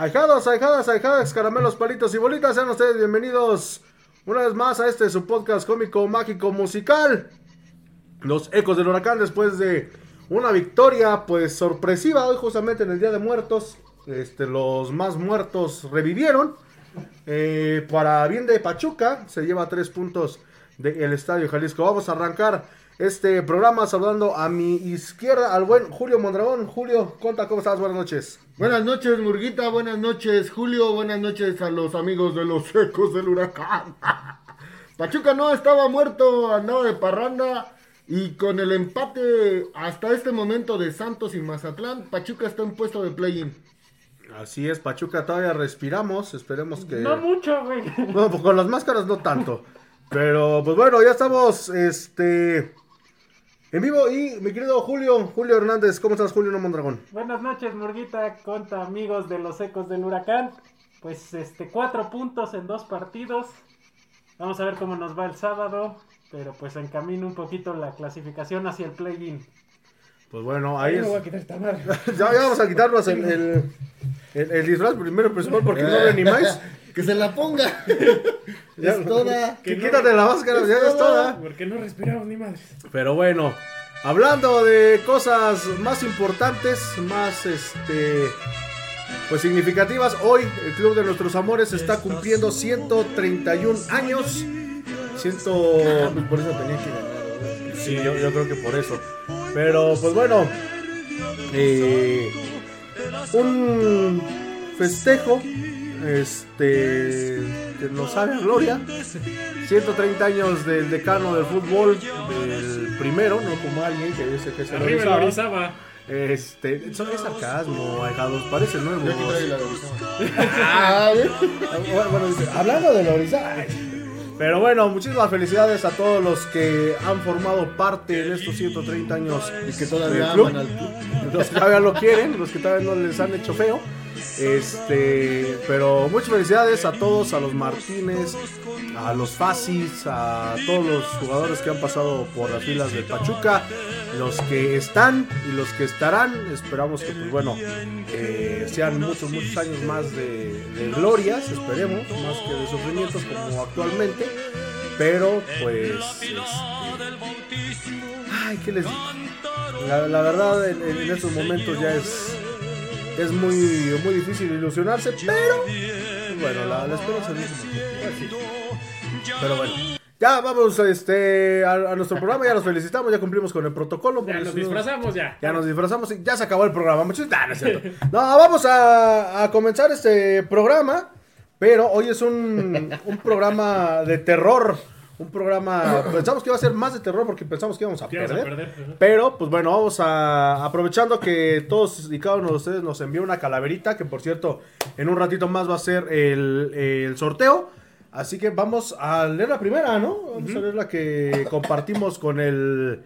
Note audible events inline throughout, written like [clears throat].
Ahijados, ahijadas, ahijadas, caramelos, palitos y bolitas, sean ustedes bienvenidos una vez más a este su podcast cómico, mágico, musical. Los ecos del huracán después de una victoria pues sorpresiva hoy justamente en el Día de Muertos. Este, los más muertos revivieron. Eh, para bien de Pachuca, se lleva tres puntos del Estadio Jalisco. Vamos a arrancar este programa saludando a mi izquierda al buen Julio Mondragón. Julio, conta cómo estás, buenas noches. Buenas noches, Murguita. Buenas noches, Julio. Buenas noches a los amigos de los ecos del huracán. [laughs] Pachuca no estaba muerto, andaba de parranda. Y con el empate hasta este momento de Santos y Mazatlán, Pachuca está en puesto de play-in. Así es, Pachuca todavía respiramos. Esperemos que. No mucho, güey. No, pues con las máscaras no tanto. Pero pues bueno, ya estamos este en vivo y mi querido Julio, Julio Hernández, ¿cómo estás Julio No Mondragón? Buenas noches, Murguita, conta amigos de los ecos del huracán. Pues este, cuatro puntos en dos partidos. Vamos a ver cómo nos va el sábado. Pero pues encamino un poquito la clasificación hacia el play-in. Pues bueno, ahí es. voy a quitar esta madre. [laughs] Ya, ya vamos a quitarnos el, el, el- el disfraz primero principal porque no ve ni más. Que se la ponga. Ya. es toda. Que quítate la máscara, ya es toda. Porque no respiramos ni madres. Pero bueno, hablando de cosas más importantes, más este pues significativas, hoy el Club de Nuestros Amores está cumpliendo 131 años. Ciento... Pues por eso tenía que ganar. Sí, yo, yo creo que por eso. Pero pues bueno, eh, un festejo este que nos gloria. 130 años del decano del fútbol, del primero, no como alguien que dice que se lo Arriba la Orizaba. Este, eso es sarcasmo, ahijados, parece nuevo. Yo aquí traigo la de Orizaba. Ah, ¿ves? Bueno, dice, hablando de Lorizaba. Pero bueno, muchísimas felicidades a todos los que han formado parte de estos 130 años Y que todavía del club. aman al club. Los que todavía lo quieren, los que todavía no les han hecho feo. Este, pero muchas felicidades a todos, a los Martínez, a los Fasis, a todos los jugadores que han pasado por las filas del Pachuca, los que están y los que estarán. Esperamos que, pues bueno, eh, sean muchos, muchos años más de, de glorias, esperemos, más que de sufrimientos como actualmente. Pero, pues, este, ay, ¿qué les digo? La, verdad, en estos momentos ya es, es muy, muy difícil ilusionarse, pero pues bueno, la, la esperanza es Pero bueno, ya vamos este, a, a nuestro programa, ya nos felicitamos, ya cumplimos con el protocolo. Ya porque nos disfrazamos ya. ya nos disfrazamos y ya se acabó el programa, muchachos. Nah, no, es cierto. No, vamos a, a comenzar este programa, pero hoy es un, un programa de terror. Un programa, pensamos que iba a ser más de terror porque pensamos que íbamos a perder. ajá. Pero, pues bueno, vamos a. Aprovechando que todos y cada uno de ustedes nos envió una calaverita, que por cierto, en un ratito más va a ser el, el sorteo. Así que vamos a leer la primera, ¿no? Vamos a leer la que compartimos con el.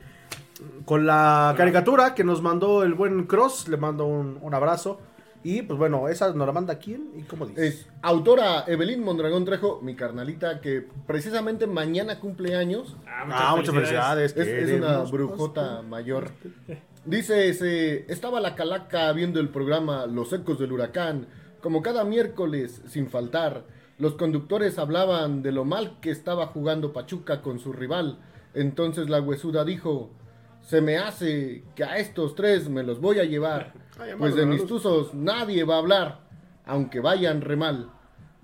Con la caricatura que nos mandó el buen Cross. Le mando un, un abrazo. Y pues bueno, esa nos la manda quién y cómo dice. Es autora Evelyn Mondragón Trejo, mi carnalita, que precisamente mañana cumple años. ah, muchas felicidades. Es, es una brujota mayor. Dice, se, estaba la calaca viendo el programa Los Ecos del Huracán, como cada miércoles, sin faltar. Los conductores hablaban de lo mal que estaba jugando Pachuca con su rival. Entonces la huesuda dijo, se me hace que a estos tres me los voy a llevar, Ay, pues de mis tuzos nadie va a hablar, aunque vayan re mal.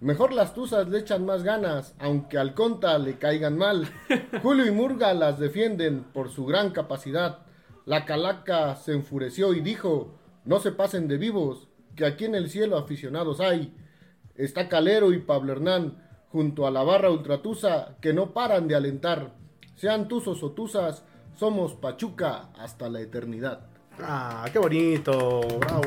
Mejor las tuzas le echan más ganas, aunque al conta le caigan mal. [laughs] Julio y Murga las defienden por su gran capacidad. La calaca se enfureció y dijo, no se pasen de vivos, que aquí en el cielo aficionados hay. Está Calero y Pablo Hernán junto a la barra ultratusa que no paran de alentar. Sean tuzos o tuzas, somos Pachuca hasta la eternidad. Ah, qué bonito. Bravo.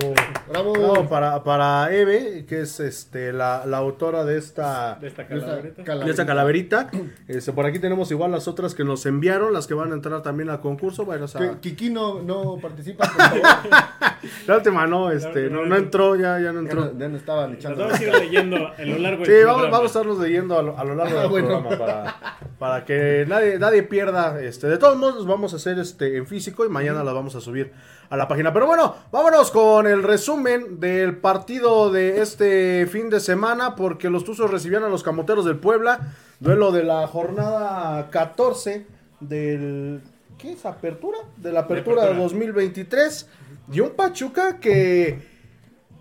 Bravo. Bravo para, para Eve, que es este la, la autora de esta, De esta calaverita. de esta calaverita. Este, por aquí tenemos igual las otras que nos enviaron, las que van a entrar también al concurso. Bueno, o sea, Que Kiki no, no participa, por favor. [laughs] La última no, este, no, no entró, ya, ya no Ya entró. no, ya no estaban echando. vamos a ir leyendo a lo largo Sí, del vamos, programa. vamos a estarlos leyendo a lo, a lo largo Ah, del bueno. programa para, para que nadie, nadie pierda. Este, de todos modos, los vamos a hacer este, en físico y mañana las vamos a subir a la página. Pero bueno, vámonos con el resumen del partido de este fin de semana, porque los Tuzos recibían a los Camoteros del Puebla. Duelo de la jornada 14 del. ¿Qué es? ¿Apertura? De la apertura de, apertura. 2023. Y un Pachuca que.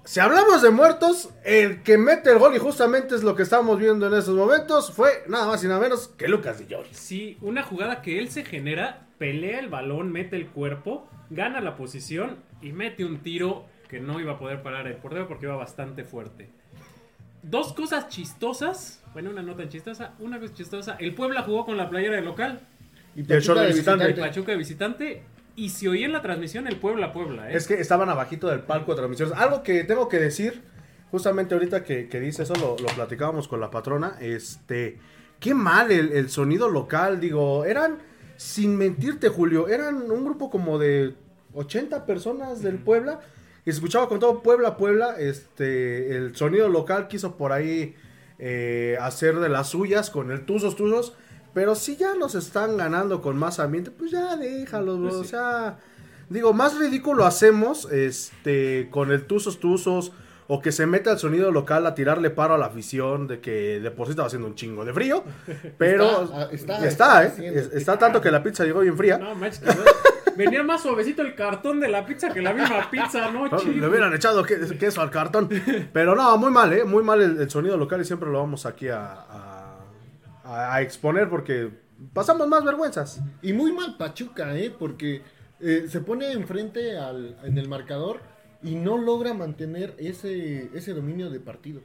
Si hablamos de muertos, el que mete el gol, y justamente es lo que estamos viendo en estos momentos, fue nada más y nada menos que Lucas Di Lloris. Sí, una jugada que él se genera, pelea el balón, mete el cuerpo, gana la posición y mete un tiro que no iba a poder parar el portero porque iba bastante fuerte. Dos cosas chistosas, bueno, una nota chistosa, una cosa chistosa, el Puebla jugó con la playera de local, Y el Pachuca short de visitante. Pachuca de visitante, y se oía en la transmisión el Puebla Puebla, ¿eh? Es que estaban abajito del palco de transmisiones. Algo que tengo que decir, justamente ahorita que, que dice eso, lo, lo platicábamos con la patrona, este, qué mal el, el sonido local, digo, eran, sin mentirte Julio, eran un grupo como de 80 personas del Puebla, y se escuchaba con todo Puebla, Puebla, este, el sonido local quiso por ahí eh, hacer de las suyas con el Tuzos, Tuzos, pero si ya nos están ganando con más ambiente, pues ya déjalos, bro, Pues o sea... Digo, más ridículo hacemos este con el Tuzos Tuzos o que se mete al sonido local a tirarle paro a la afición de que de por sí estaba haciendo un chingo de frío, [laughs] pero Está, ah, está, está, está, está ¿eh? está tanto que la pizza llegó bien fría. No, manches, que no- venía más suavecito el cartón de la pizza que la misma pizza, ¿no? Le hubieran echado que- queso al cartón. Pero no, muy mal, ¿eh? Muy mal el, el sonido local y siempre lo vamos aquí a, a- a- a exponer porque pasamos más vergüenzas. Y muy mal Pachuca, ¿eh? Porque eh, se pone enfrente al, en el marcador y no logra mantener ese, ese dominio de partido.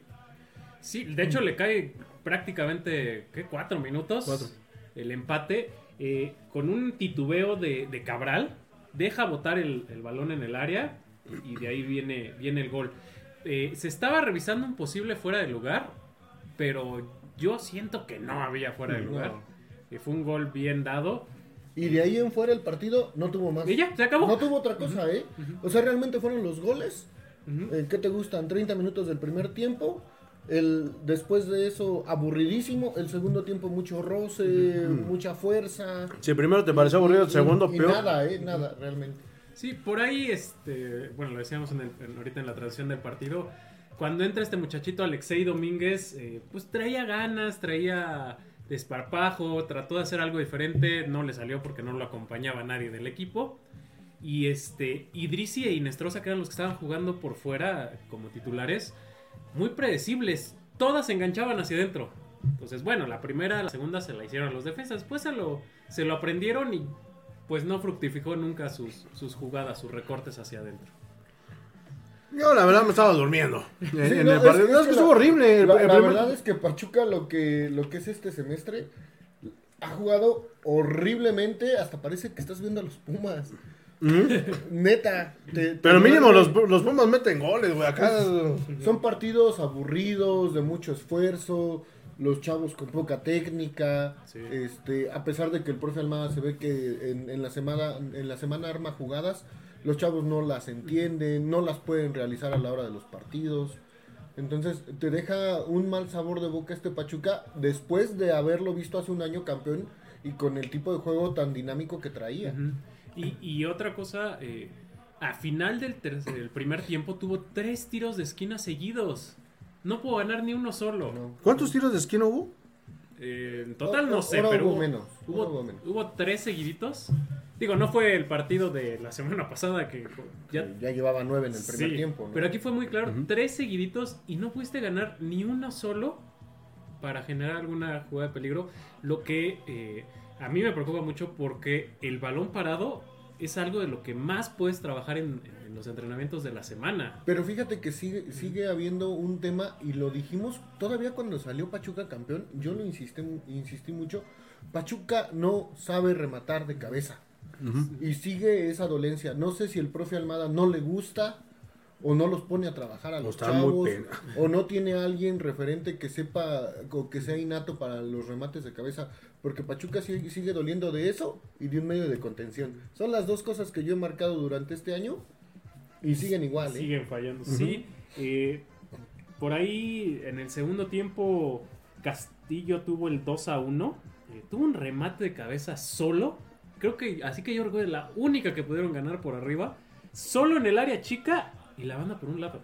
Sí, de hecho le cae prácticamente, ¿qué? Cuatro minutos. Cuatro. El empate. eh, con un titubeo de, de Cabral. Deja botar el, el balón en el área. Y de ahí viene, viene el gol. Eh, se estaba revisando un posible fuera de lugar. Pero yo siento que no había fuera de No. lugar. Que fue un gol bien dado. Y de ahí en fuera el partido no tuvo más. Y ya, se acabó. No tuvo otra cosa, ¿eh? O sea, realmente fueron los goles. Eh, ¿Qué te gustan? 30 minutos del primer tiempo. El, después de eso, aburridísimo. El segundo tiempo, mucho roce, mucha fuerza. Si primero te pareció aburrido, el segundo y peor. Nada, ¿eh? Nada, realmente. Sí, por ahí, este, bueno, lo decíamos en el- en- ahorita en la traducción del partido. Cuando entra este muchachito Alexei Domínguez, eh, pues traía ganas, traía desparpajo, trató de hacer algo diferente, no le salió porque no lo acompañaba nadie del equipo. Y este, Idrisi e Inestrosa, que eran los que estaban jugando por fuera como titulares, muy predecibles. Todas se enganchaban hacia adentro. Entonces, bueno, la primera, la segunda se la hicieron los defensas. Después se lo, se lo aprendieron y pues no fructificó nunca sus, sus jugadas, sus recortes hacia adentro. Yo la verdad me estaba durmiendo. En, Sí, en no, el partido. es No, es que estuvo horrible. La, verdad es que Pachuca lo que, lo que es este semestre ha jugado horriblemente. Hasta parece que estás viendo a los Pumas. Neta. te- te Pero mínimo los, los Pumas meten goles, güey. Acá. Son partidos aburridos, de mucho esfuerzo. Los chavos con poca técnica. Sí. Este, a pesar de que el profe Almada se ve que en, en la semana, en la semana arma jugadas, los chavos no las entienden, no las pueden realizar a la hora de los partidos. Entonces te deja un mal sabor de boca este Pachuca después de haberlo visto hace un año campeón y con el tipo de juego tan dinámico que traía. Y, y otra cosa, eh, a final del, tercer- primer tiempo tuvo tres tiros de esquina seguidos. No pudo ganar ni uno solo. No. ¿Cuántos tiros de esquina hubo? Eh, en total O- no sé, pero hubo hubo, menos, Hubo, ahora hubo menos. hubo tres seguiditos. Digo, no fue el partido de la semana pasada que ya Ya, llevaba nueve en el primer Sí, tiempo. ¿no? Pero aquí fue muy claro, tres seguiditos y no pudiste ganar ni uno solo para generar alguna jugada de peligro. Lo que eh, a mí me preocupa mucho porque el balón parado es algo de lo que más puedes trabajar en, en los entrenamientos de la semana. Pero fíjate que sigue, sigue habiendo un tema, y lo dijimos todavía cuando salió Pachuca campeón, yo lo insistí, insistí mucho, Pachuca no sabe rematar de cabeza. Y sigue esa dolencia. No sé si el profe Almada no le gusta o no los pone a trabajar a O los chavos o no tiene alguien referente que sepa o que sea innato para los remates de cabeza porque Pachuca sigue, sigue doliendo de eso y de un medio de contención son las dos cosas que yo he marcado durante este año Y siguen igual, ¿eh? Siguen fallando. Sí, eh, por ahí en el segundo tiempo Castillo tuvo el 2 a 1. eh, tuvo un remate de cabeza solo. Creo que así que yo recuerdo la única que pudieron ganar por arriba. Solo en el área chica y la banda por un lado.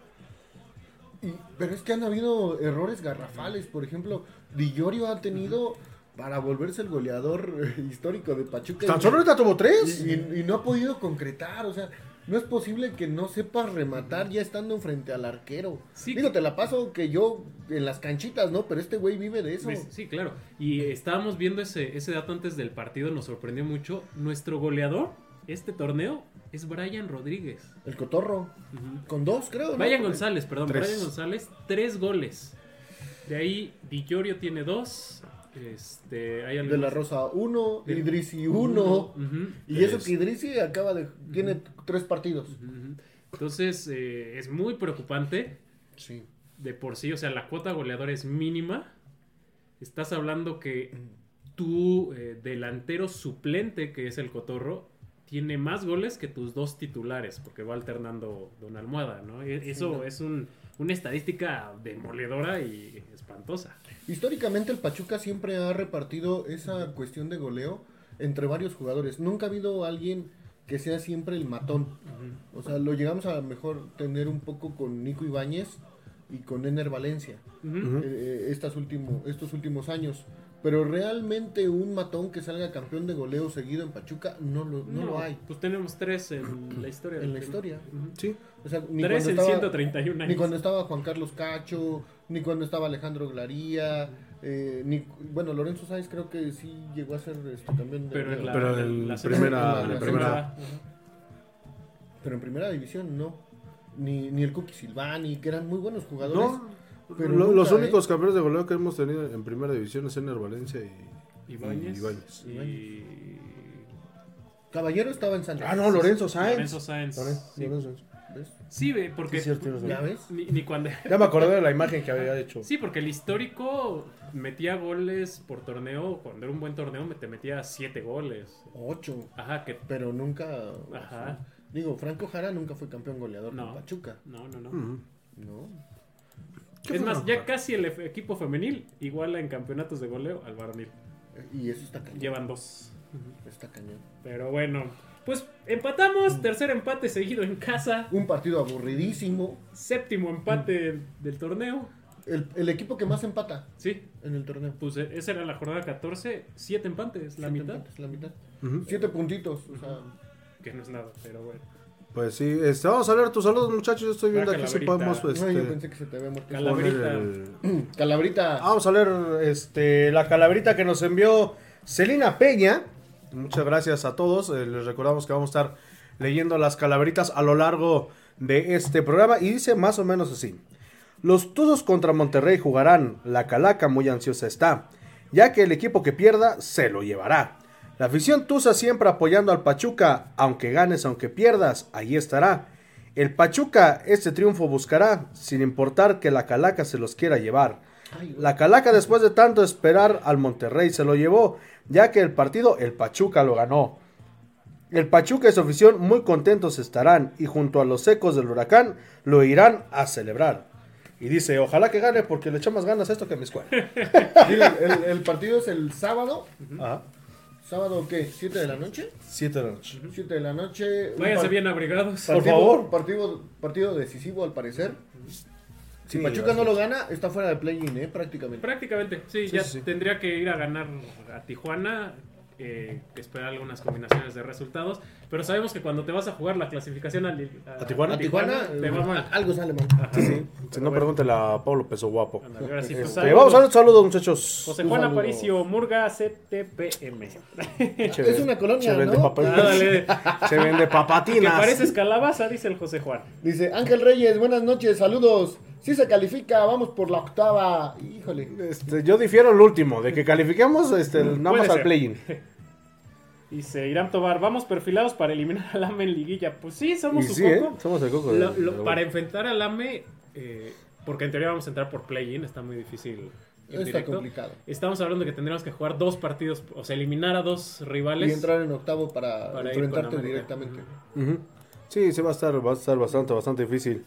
Y- pero es que han habido errores garrafales. Por ejemplo, Dillorio ha tenido para volverse el goleador histórico de Pachuca. Tan solo ahorita tuvo tres. y, y- y no ha podido concretar. O sea, no es posible que no sepas rematar ya estando enfrente al arquero. Sí. Digo, te la paso que yo en las canchitas, ¿no? Pero este güey vive de eso. Sí, claro. Y estábamos viendo ese, ese dato antes del partido, nos sorprendió mucho. Nuestro goleador, este torneo, es Brian Rodríguez. El cotorro. Con dos, creo. ¿no? Brian González, perdón, Tres. Brian González, tres goles. De ahí, Di Tiene dos. Este, hay De la Rosa uno, Del- Idrisi uno. Ujú. Y eso Es- que Idrisi acaba de. Tiene tres partidos. Entonces, eh, es muy preocupante. Sí. de por sí, o sea, la cuota goleadora es mínima. Estás hablando que tu eh, delantero suplente, que es el Cotorro, tiene más goles que tus dos titulares, porque va alternando Don Almohada, ¿no? E- Eso ¿no? es un- una estadística demoledora y espantosa. Históricamente el Pachuca siempre ha repartido esa cuestión de goleo entre varios jugadores. Nunca ha habido alguien que sea siempre el matón. O sea, lo llegamos a mejor tener un poco con Nico Ibáñez y con Ener Valencia eh, eh, estas último- estos últimos años. Pero realmente un matón que salga campeón de goleo seguido en Pachuca no lo, no lo hay Pues tenemos tres en [clears throat] la historia. en la historia. Sí. O sea, ni Tres cuando en estaba- 131 años. Ni cuando estaba Juan Carlos Cacho, ni cuando estaba Alejandro Glaría, eh, ni bueno, Lorenzo Sáenz creo que sí llegó a ser este, también de- Pero en la, Pero en la primera- primera- pero en primera división no. Ni, ni el Cookie Silvani, que eran muy buenos jugadores. No, pero lo- nunca, los ¿eh? únicos campeones de goleo que hemos tenido en primera división es Ener Valencia y Ibáñez. y. Caballero estaba en Santos. Ah, no, Lorenzo Sáenz. Lorenzo Sáenz. Lorenzo, Sí. Lorenzo. ¿Ves? Sí, ve, porque Sí, cierto, tienes ¿Ya ves? ni, ni cuando [laughs] Ya me acordé de la imagen que había hecho. Sí, porque el histórico metía goles por torneo, cuando era un buen torneo me te metía siete goles. Ocho. Ajá, que Pero nunca. Ajá. Digo, Franco Jara nunca fue campeón goleador No. con Pachuca. no, no, no. No. ¿Qué Es más, ya casi el equipo femenil iguala en campeonatos de goleo al varonil. Y eso está cañón. Llevan dos. Está cañón. Pero bueno, pues empatamos, tercer empate seguido en casa, Un partido aburridísimo. séptimo empate del torneo. El, el equipo que más empata Sí, en el torneo. pues eh, esa era la jornada 14, siete empates, la Siete mitad, empates, la mitad. Siete puntitos. O sea, que no es nada, pero bueno. Pues sí, este, vamos a leer tus saludos, muchachos. Yo estoy viendo aquí si podemos. no, yo Este, pensé que se te había muerto. Cala- poner Calaverita. el- [clears throat] Calabrita. Ah, Vamos a leer este, la calaverita que nos envió Celina Peña. Muchas gracias a todos. Eh, les recordamos que vamos a estar leyendo las calaveritas a lo largo de este programa. Y dice más o menos así. Los Tuzos contra Monterrey jugarán. La calaca muy ansiosa está. Ya que el equipo que pierda se lo llevará. La afición Tuza siempre apoyando al Pachuca. Aunque ganes, aunque pierdas, ahí estará. El Pachuca este triunfo buscará. Sin importar que la calaca se los quiera llevar. La Calaca después de tanto esperar al Monterrey se lo llevó, ya que el partido el Pachuca lo ganó. El Pachuca y su afición muy contentos estarán y junto a los ecos del huracán lo irán a celebrar. Y dice, ojalá que gane porque le echa más ganas a esto que a mi escuela. [laughs] Dile, el, el partido es el sábado. Ajá. ¿Sábado qué? ¿Siete de la noche? Siete de la noche. Siete de la noche. Váyanse bien abrigados. Por partido- favor. Partido, partido decisivo al parecer. Si Sí, Pachuca no lo gana, está fuera de play-in, ¿eh? Prácticamente. Prácticamente, sí, Sí, ya sí, sí. tendría que ir a ganar a Tijuana, eh, esperar algunas combinaciones de resultados, pero sabemos que cuando te vas a jugar la clasificación a, ¿A Tijuana? A Tijuana, te va mal. eh, algo sale mal. Ajá. Sí, sí. Si no, bueno, pregúntele a Pablo Peso Guapo. ándale, ahora sí, pues, saludos. vamos a ver saludos, muchachos. José Un Juan saludo. Aparicio Murga CTPM. Es una colonia, Se vende, ¿no? Ándale. se vende Que papatinas. pareces calabaza, dice el José Juan. Dice Ángel Reyes, buenas noches, saludos. Si se califica, vamos por la octava. Híjole. Este, yo difiero el último, de que califiquemos este, nada Puede más al play-in. [laughs] Dice Irán Tobar, vamos perfilados para eliminar al AME en liguilla. Pues sí, somos Y su sí, ¿eh? coco. Somos el coco. de- Lo- lo- para bueno. enfrentar al AME, eh, porque en teoría vamos a entrar por play-in, está muy difícil. Está directo. complicado. Estamos hablando de que tendríamos que jugar dos partidos, o sea, eliminar a dos rivales. Y entrar en octavo para, enfrentarte directamente. Ujú. Sí, sí va a estar, va a estar bastante, bastante difícil.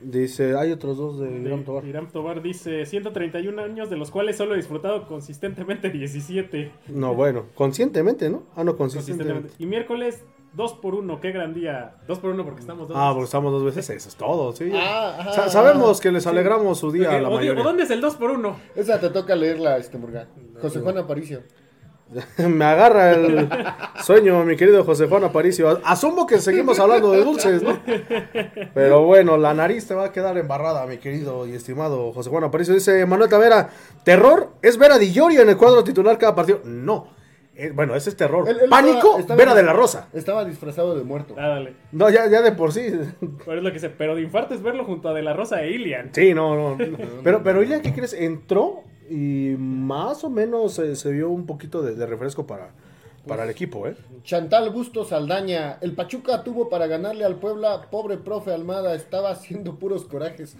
Dice, hay otros dos de Irán Tobar. Irán Tobar dice 131 años, de los cuales solo he disfrutado consistentemente [laughs] 17. No, bueno, conscientemente, ¿no? Ah, no, Consistentemente. consistentemente. Y miércoles 2 por 1 qué gran día. 2 por 1 porque estamos dos. Ah, porque estamos dos veces, eso es todo, sí. Ah, ajá, Sa- sabemos que les alegramos su día Porque- a la o, mayoría. ¿o dónde es el 2 por 1 Esa te toca leerla, este Murga. José Juan Aparicio. [laughs] Me agarra el sueño, mi querido José Juan Aparicio. Asumo que seguimos hablando de dulces, ¿no? Pero bueno, la nariz te va a quedar embarrada, mi querido y estimado José Juan Aparicio. Dice Manuel Tavera, terror es ver a Di Llorio en el cuadro titular cada partido. No. Eh, bueno, ese es terror. Él- él Pánico, estaba- estaba- Vera de la Rosa. Estaba disfrazado de muerto. Ah, dale. No, ya, ya de por sí. Pero es lo que sé. Pero de infarto es verlo junto a De La Rosa e Ilian. Sí, no, no. Pero, pero Ilian, ¿qué crees? Entró y más o menos eh, se vio un poquito de, de refresco para, para el equipo, ¿eh? Chantal Bustos Saldaña. El Pachuca tuvo para ganarle al Puebla. Pobre profe Almada. Estaba haciendo puros corajes.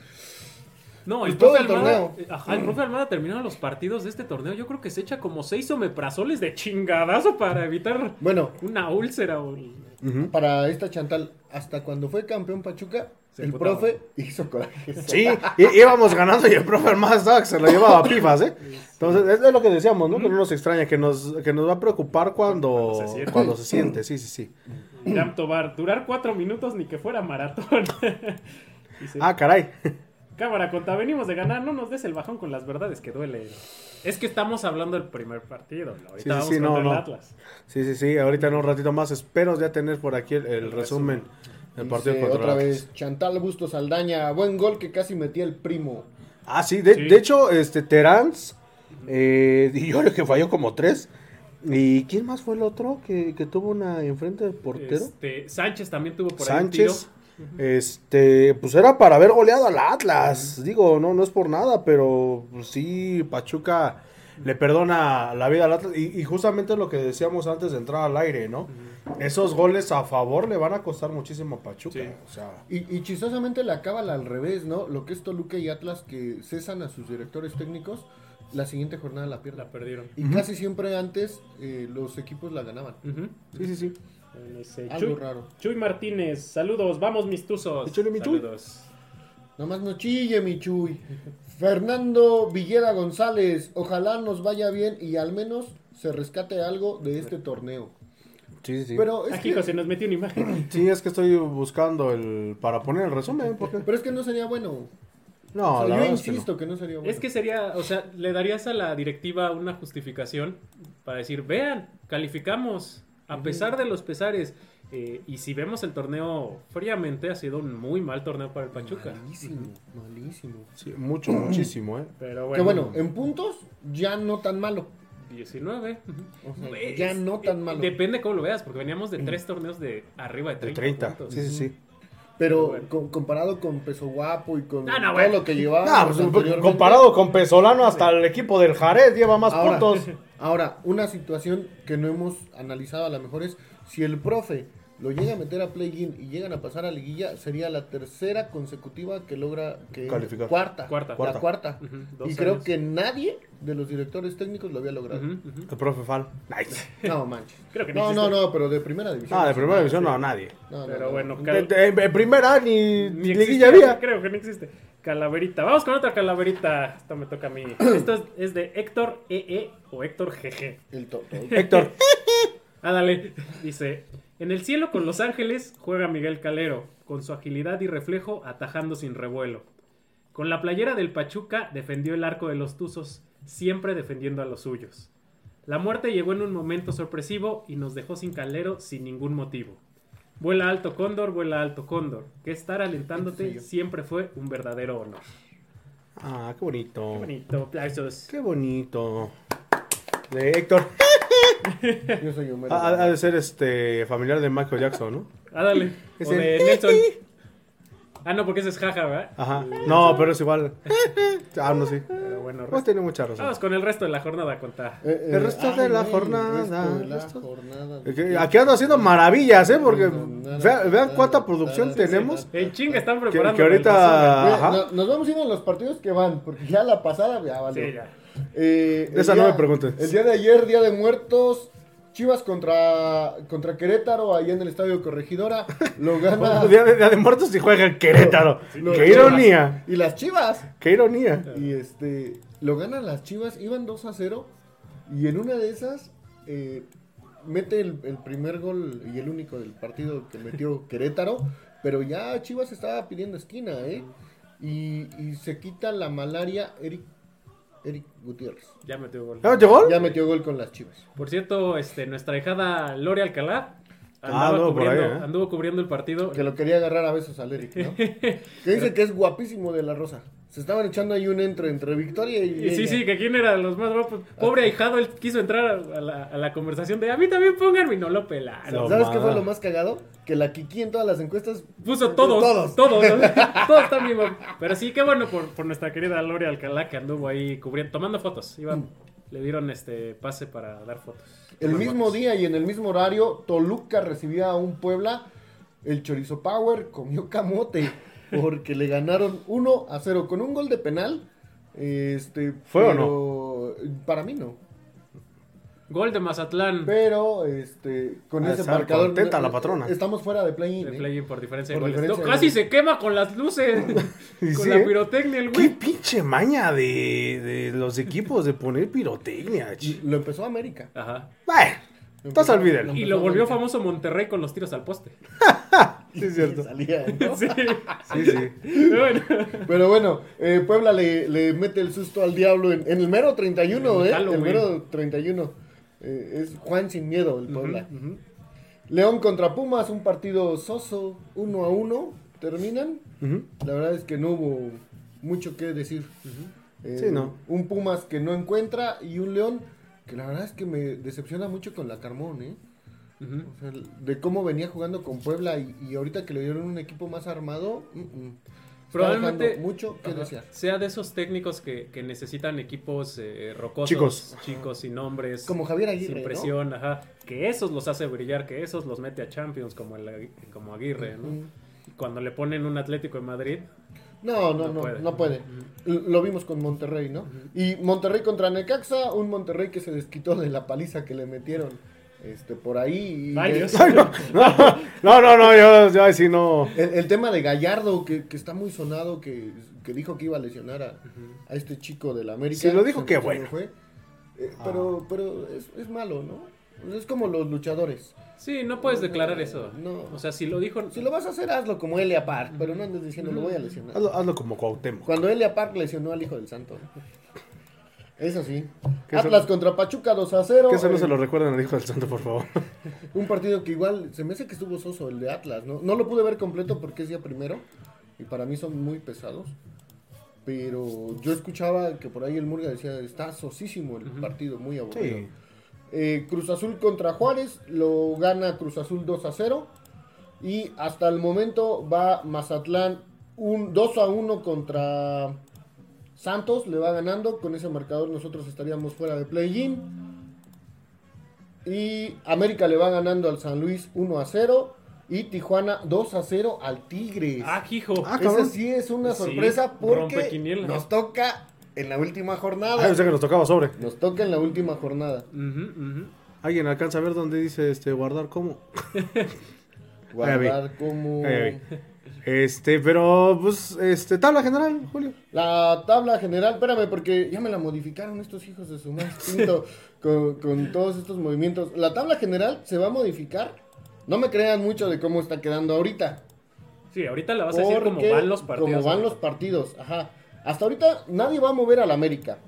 No, el todo profe el Almada. torneo. eh, Ajá, el profe Almada terminó los partidos de este torneo. Yo creo que se echa como seis omeprazoles de chingadazo para evitar Bueno, una úlcera o. para esta Chantal, hasta cuando fue campeón Pachuca, Se el emputaba. profe hizo corajes. [laughs] Sí, íbamos ganando y el profe Armada estaba que se lo llevaba a pifas, ¿eh? Entonces, es es lo que decíamos, ¿no? Que no nos extraña, que nos, que nos va a preocupar cuando, Cuando se siente. cuando se siente, sí, sí, sí. Tobar, durar cuatro minutos ni que fuera maratón. [laughs] Dice, Ah, caray. Cámara, conta, venimos de ganar, no nos des el bajón con las verdades que duelen. Es que estamos hablando del primer partido, ¿no? ahorita Sí, sí, vamos sí, contra no, el. Atlas. Sí, sí, sí, ahorita en un ratito más espero ya tener por aquí el, el El resumen del partido contra otra el Atlas. vez, Chantal Bustos Saldaña. Buen gol que casi metía el primo. Ah, sí, de, Sí. de hecho, este, Terans, eh, [laughs] y yo creo que falló como tres. ¿Y quién más fue el otro que, que tuvo una enfrente del portero? Este, Sánchez también tuvo por ahí Sánchez. Este, pues era para haber goleado al Atlas. Digo, no, no es por nada, pero pues, sí, Pachuca le perdona la vida al Atlas. Y, y justamente lo que decíamos antes de entrar al aire, ¿no? Esos goles a favor le van a costar muchísimo a Pachuca. Sí. O sea, Y, y chistosamente la cábala al revés, ¿no? Lo que es Toluca y Atlas que cesan a sus directores técnicos, la siguiente jornada la pierden. La perdieron. Y casi siempre antes eh, los equipos la ganaban. Sí, sí, sí. Algo Chuy, raro. Chuy Martínez, saludos, vamos mis tuzos. Échale, mi Chuy. Saludos. Nomás no chille, mi chuy. Fernando Villera González, ojalá nos vaya bien y al menos se rescate algo de este torneo. Sí, sí, sí. Pero es, Aquí que, José nos metió una imagen. [clears throat] Sí, es que estoy buscando el para poner el resumen. Porque... pero es que no sería bueno. No, O sea, la yo verdad es que no. insisto que no sería bueno. Es que sería, o sea, le darías a la directiva una justificación para decir, vean, calificamos, a pesar de los pesares. Eh, y si vemos el torneo fríamente, ha sido un muy mal torneo para el Pachuca. Malísimo, malísimo. Sí, mucho, muchísimo, ¿eh? Pero Que bueno, bueno, en puntos ya no tan malo. 19. O sea, Es- ya no tan malo. Depende cómo lo veas, porque veníamos de tres torneos de arriba de De 30. 30. puntos. Sí, sí, sí. Pero Bueno. con- comparado con Peso Guapo y con Ah, no, todo bueno. lo que llevaba pues, comparado con Pesolano, hasta el equipo del Jared lleva más ahora, puntos. [laughs] ahora, una situación que no hemos analizado a lo mejor es si el profe lo llega a meter a play-in y llegan a pasar a liguilla, sería la tercera consecutiva que logra que Calificar. cuarta, Cuarta. la Cuarta. cuarta. Y creo años. que nadie de los directores técnicos lo había logrado. El profe Fal. Nice. [laughs] No manches. Creo que ni no, no, no, pero de primera división. Ah, de primera división no, nadie. No, no, Pero no. bueno, De- Cal- de- en primera ni, ni liguilla había. Creo que no existe. Calaverita. Vamos con otra calaverita. Esto me toca a mí. [clears throat] Esto es, es de Héctor EE o Héctor GG. El to- to- Héctor. [laughs] Ah, dale. Dice: En el cielo con Los Ángeles juega Miguel Calero, con su agilidad y reflejo atajando sin revuelo. Con la playera del Pachuca defendió el arco de los Tuzos, siempre defendiendo a los suyos. La muerte llegó en un momento sorpresivo y nos dejó sin Calero sin ningún motivo. Vuela alto cóndor, vuela alto cóndor, que estar alentándote siempre fue un verdadero honor. Ah, qué bonito. Qué bonito, aplausos. Qué bonito. De Héctor. [laughs] [laughs] Yo soy Homero. Ha, ha de ser este familiar de Michael Jackson, ¿no? Ah, dale. O de Nelson. Ah, no, porque ese es jaja, ¿verdad? Ajá. No, pero es igual. [laughs] Ah, no, sí. Pero bueno, Pues tiene mucha razón. vamos con el resto de la jornada, conta. Eh, eh, El resto de la jornada, El resto de la jornada. Aquí ando haciendo maravillas, ¿eh? Porque vean, vean cuánta producción tenemos. En chinga están preparando. que ahorita. Ajá. nos vamos a ir a los partidos que van, porque ya la pasada ya valió. Sí, ya. Eh, esa no me preguntes. El día de ayer, Día de Muertos, Chivas contra, contra Querétaro, allá en el Estadio Corregidora, lo [laughs] gana... Día de, Día de Muertos y juega en Querétaro. [laughs] ¡Qué ironía! Y las Chivas. ¡Qué ironía! Y este, lo ganan las Chivas, iban 2 a 0. Y en una de esas, eh, mete el, el primer gol y el único del partido que metió [laughs] Querétaro. Pero ya Chivas estaba pidiendo esquina, ¿eh? Y, y se quita la malaria Eric, Eric Gutiérrez. Ya metió gol. ¿Ya metió gol? Ya metió gol con las Chivas. Por cierto, este, nuestra hijada Lore Alcalá Ah, andaba anduvo por cubriendo, ahí, ¿eh? anduvo cubriendo el partido. Que lo quería agarrar a besos al Eric, ¿no? [laughs] que dice que es guapísimo de la Rosa. Se estaban echando ahí un entro entre Victoria y. Y sí, ella. sí, que quién era los más guapos. Pobre ahijado, él quiso entrar a la, a la conversación de a mí también pónganme y no lo pelaron. No. ¿Sabes qué fue lo más cagado? Que la Kiki en todas las encuestas Puso todos, Todos. todos, [laughs] todos, guapos. Pero sí, qué bueno por, por nuestra querida Lore Alcalá que anduvo ahí cubriendo, tomando fotos. Iba, le dieron este pase para dar fotos. El mismo día y en el mismo horario, Toluca recibía a un Puebla. El Chorizo Power comió camote porque le ganaron 1 a 0 con un gol de penal. Este, ¿Fue o pero Para mí no. Gol de Mazatlán. Pero este, con de ese marcador. contenta la patrona. Estamos fuera de play-in. De ¿eh? play por diferencia de Por goles. diferencia No, de casi goles. se quema con las luces. [laughs] Con sí, la ¿eh? pirotecnia, el ¡Qué güey. pinche maña de, de los equipos de poner pirotecnia! ch- Lo empezó América. Ajá. Bueno, entonces olvídelo. Y lo volvió famoso Monterrey con los tiros al poste. [laughs] Sí, es cierto. [laughs] Salía, ¿no? Sí. Sí, sí. Bueno. Pero bueno, eh, Puebla le, le mete el susto al diablo en, en el mero 31, En ¿eh? Halloween. El mero 31. Eh, es Juan sin miedo, el Puebla. León contra Pumas, un partido soso, uno a uno. Terminan. Ujú. La verdad es que no hubo mucho que decir. Eh, Sí, no. Un Pumas que no encuentra y un León que la verdad es que me decepciona mucho con la Carmón, ¿eh? Ujú. O sea, de cómo venía jugando con Puebla y, y ahorita que le dieron un equipo más armado, mm, mm. Probablemente mucho que ajá, desear. sea de esos técnicos que, que necesitan equipos eh, rocosos, Chicos. [laughs] chicos sin nombres, Como Javier sin Aguirre, ¿no? presión, ajá, que esos los hace brillar, que esos los mete a Champions como el como Aguirre, ¿no? Cuando le ponen un Atlético de Madrid, No, no, No no, puede. no puede. L- Lo vimos con Monterrey, ¿no? Y Monterrey contra Necaxa, un Monterrey que se desquitó de la paliza que le metieron este, por ahí. [laughs] Ay, no, [laughs] no, no, no, yo, yo así no. el- el tema de Gallardo, que, que está muy sonado, que, que dijo que iba a lesionar a, a este chico del América. Si lo dijo, se bueno. fue. Eh, pero pero es, es malo, ¿no? Es como los luchadores. sí, no puedes declarar eso. No. O sea, si lo dijo, Si lo vas a hacer, hazlo como Elia Park, pero no andes diciendo, lo voy a lesionar. Hazlo, hazlo como Cuauhtémoc. Cuando Elia Park lesionó al hijo del santo. Eso sí. Atlas contra Pachuca 2 a 0. Que eso no eh, se lo recuerden al hijo del santo, por favor. [laughs] Un partido que igual se me hace que estuvo soso el de Atlas, ¿no? No lo pude ver completo porque es día primero y para mí son muy pesados. Pero yo escuchaba que por ahí el Murga decía, está sosísimo el partido, muy aburrido. Sí. Eh, Cruz Azul contra Juárez, lo gana Cruz Azul 2 a 0. Y hasta el momento va Mazatlán un 2 a 1 contra Santos, le va ganando. Con ese marcador nosotros estaríamos fuera de play-in. Y América le va ganando al San Luis 1 a 0. Y Tijuana 2 a 0 al Tigres. ah, hijo. Ah, Esa sí es una Sí, sorpresa porque nos toca en la última Ah, jornada. yo sé que nos tocaba sobre. Nos toca en la última jornada. ¿Alguien alcanza a ver dónde dice este guardar cómo? [laughs] Guardar como... Este, pero, pues, este, tabla general, Julio. La tabla general, espérame, porque ya me la modificaron estos hijos de su madre [laughs] instinto con, con todos estos movimientos. La tabla general se va a modificar. No me crean mucho de cómo está quedando ahorita. Sí, ahorita le vas a decir cómo porque van los partidos. Como van los partidos, ajá. Hasta ahorita nadie va a mover al América.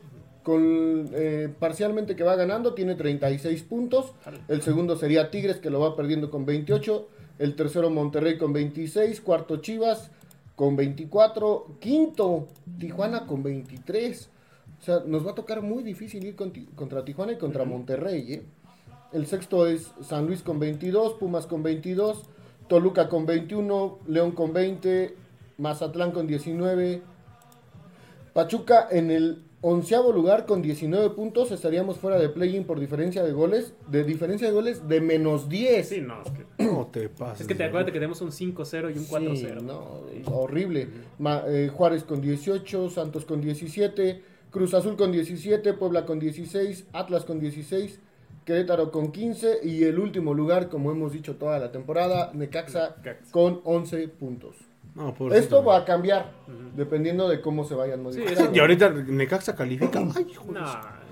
Con eh, parcialmente que va ganando, tiene 36 puntos. El segundo sería Tigres, que lo va perdiendo con 28. El tercero Monterrey con 26. Cuarto Chivas con 24. Quinto Tijuana con 23. O sea, nos va a tocar muy difícil ir con contra Tijuana y contra Monterrey. ¿eh? El sexto es San Luis con 22, Pumas con 22, Toluca con 21, León con 20, Mazatlán con 19, Pachuca en el onceavo lugar con 19 puntos, estaríamos fuera de play-in por diferencia de goles, de diferencia de goles de menos 10. Sí, no, es que, [clears throat] No te pases. es que te acuerdas que tenemos un 5-0 y un 4-0. Sí, no, horrible. Ma- eh, Juárez con 18, Santos con 17, Cruz Azul con 17, Puebla con 16, Atlas con 16, Querétaro con 15 y el último lugar, como hemos dicho toda la temporada, Necaxa Necaxa. con 11 puntos. No, por Esto va a cambiar dependiendo de cómo se vayan modificando. Y ahorita Necaxa califica. Ay, No,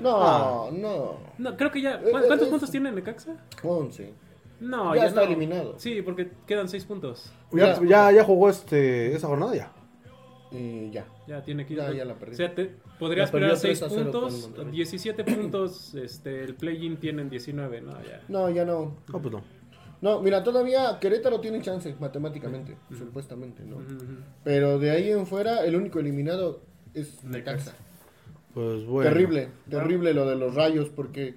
No, Ah. no, no, creo que ya. Eh, ¿cu- eh, ¿Cuántos eh, puntos tiene Necaxa? 11. No, Ya ya, está no. eliminado. Sí, porque quedan 6 puntos. Ya, ya, ya jugó este, esa jornada ya. Y ya. Ya tiene que ir. Ya, ya la perdí. O sea, te, podrías La perdió esperar 6 3 a 0 con puntos, Monterrey. 17 puntos. Este, el play-in tienen 19, ¿no? Ya. No, ya no. No, pues no. No, mira, todavía Querétaro tiene chance matemáticamente, supuestamente, ¿no? Pero de ahí en fuera, el único eliminado es Necaxa. Pues bueno. Terrible, terrible lo de los rayos, porque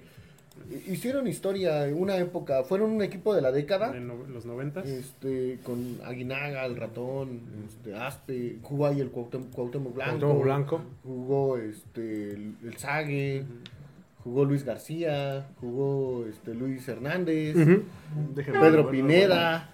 hicieron historia en una época, fueron un equipo de la década, En no- los 90. este, con Aguinaga, el ratón, este, Aspe, jugó ahí el Cuauhtémoc, Cuauhtémoc Blanco, Cuauhtémoc Blanco. jugó este, el, el Sague, jugó Luis García, jugó este, Luis Hernández, Pedro. Pineda.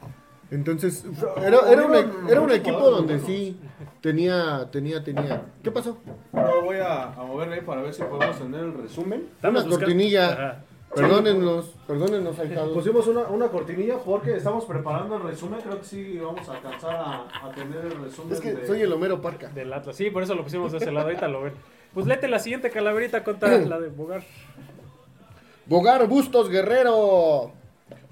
Entonces, era, era un, e- era un equipo donde sí tenía, tenía, tenía. ¿Qué pasó? No, voy a, a moverle ahí para ver si podemos tener el resumen. Una buscando- cortinilla. Ajá. Perdónennos, perdónennos, ahijados. Pusimos una, una cortinilla porque estamos preparando el resumen. Creo que sí vamos a alcanzar a, a tener el resumen. Es que de- soy el Homero Parca. Del Atlas. Sí, por eso lo pusimos de ese lado. Ahorita lo ven. Pues léete la siguiente calaverita contra [clears throat] la de Bogar. Bogar Bustos Guerrero.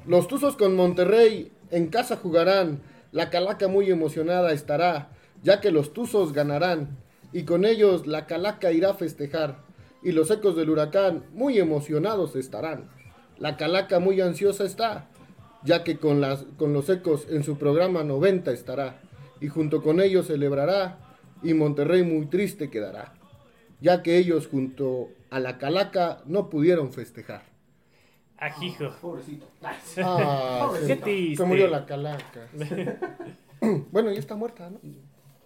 Los Tuzos con Monterrey en casa jugarán. La Calaca muy emocionada estará, ya que los Tuzos ganarán. Y con ellos la Calaca irá a festejar. Y los ecos del huracán muy emocionados estarán. La Calaca muy ansiosa está, ya que con, las, con los ecos en su programa 90 estará. Y junto con ellos celebrará. Y Monterrey muy triste quedará, ya que ellos junto a la Calaca no pudieron festejar. Ajijo. Pobrecito. Ah, Qué se, triste. se murió la calaca. [laughs] bueno, ya está muerta, ¿no?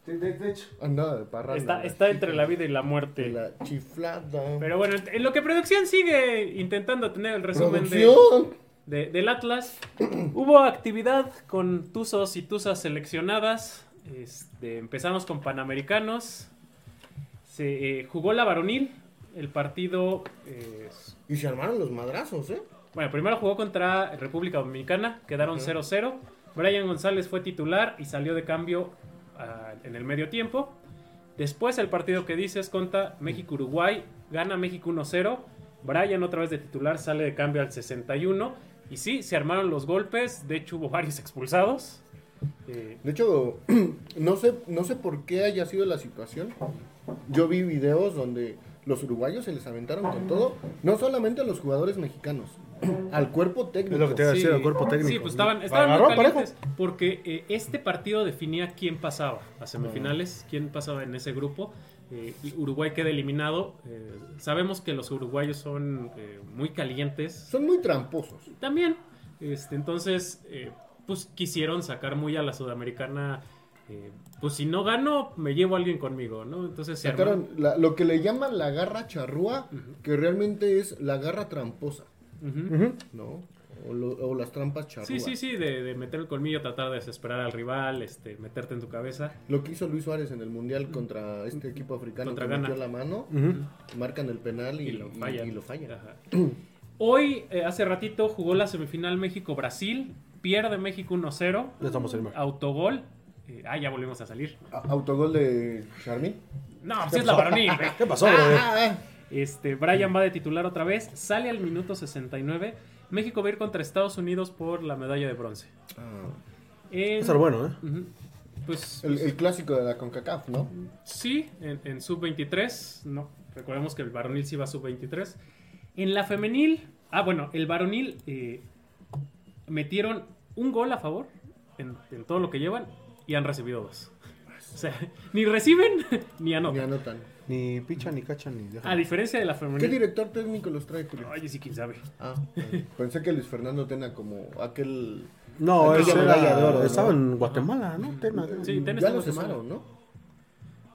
De, de- de hecho. Andaba de parranda. Está, entre la vida y la muerte. La chiflada. Pero bueno, en lo que producción sigue intentando tener el resumen de- del Atlas, [clears throat] hubo actividad con Tuzos y Tuzas seleccionadas. Este, empezamos con Panamericanos. Se eh, jugó la varonil. El partido. eh, Y se armaron los madrazos, ¿eh? bueno, primero jugó contra República Dominicana. Quedaron 0-0. Brian González fue titular y salió de cambio ah, en el medio tiempo. Después el partido que dices contra México-Uruguay. Gana México 1-0. Brian otra vez de titular sale de cambio al 61. Y sí, se armaron los golpes. De hecho hubo varios expulsados. Eh, De hecho, [clears throat] no sé, no sé por qué haya sido la situación. Yo vi videos donde los uruguayos se les aventaron con todo. No solamente a los jugadores mexicanos, [clears throat] al cuerpo técnico. Es lo que te iba a decir, el cuerpo técnico. Sí, pues estaban, estaban muy Agarró calientes porque eh, este partido definía quién pasaba a semifinales, quién pasaba en ese grupo. Eh, Uruguay queda eliminado. Eh, sabemos que los uruguayos son eh, muy calientes. Son muy tramposos. También, este, entonces, eh, pues quisieron sacar muy a la sudamericana. eh, pues si no gano, me llevo a alguien conmigo, ¿no? Entonces se Sacaron la- lo que le llaman la garra charrúa, que realmente es la garra tramposa. ¿no? O, lo- o las trampas charrúas. Sí, sí, sí, de, de meter el colmillo, tratar de desesperar al rival, este, meterte en tu cabeza. Lo que hizo Luis Suárez en el Mundial contra este equipo africano Contra que Ghana. metió la mano, marcan el penal y, y lo fallan. y lo fallan. Hoy, eh, hace ratito, jugó la semifinal México-Brasil. Pierde México 1-0. Ya estamos en Autogol. Eh, ah, ya volvimos a salir. Autogol de Charmy. No, pues es la varonil. [laughs] ¿Qué pasó, brother? Ah, Este, Brian va de titular otra vez. Sale al minuto 69. México va a ir contra Estados Unidos por la medalla de bronce. ah. En- Va a estar bueno, ¿eh? Pues El, el clásico de la CONCACAF, ¿no? Sí, en, en sub-23. No, recordemos que el varonil sí va a sub-23. En la femenil, ah, bueno, el varonil eh, metieron un gol a favor en, en todo lo que llevan y han recibido dos. O sea, [laughs] ni reciben ni [laughs] Ni anotan. anotan. Ni picha, ni cacha, ni deja. A diferencia de la ¿Qué femenil. director técnico los trae, Julio? Oye, sí, quién sabe. Ah, pensé que Luis Fernando Tena como aquel... No, Aquella ese era, de oro, ¿no? estaba en Guatemala, ¿no? Tena. Sí, Tena ya está lo ¿no?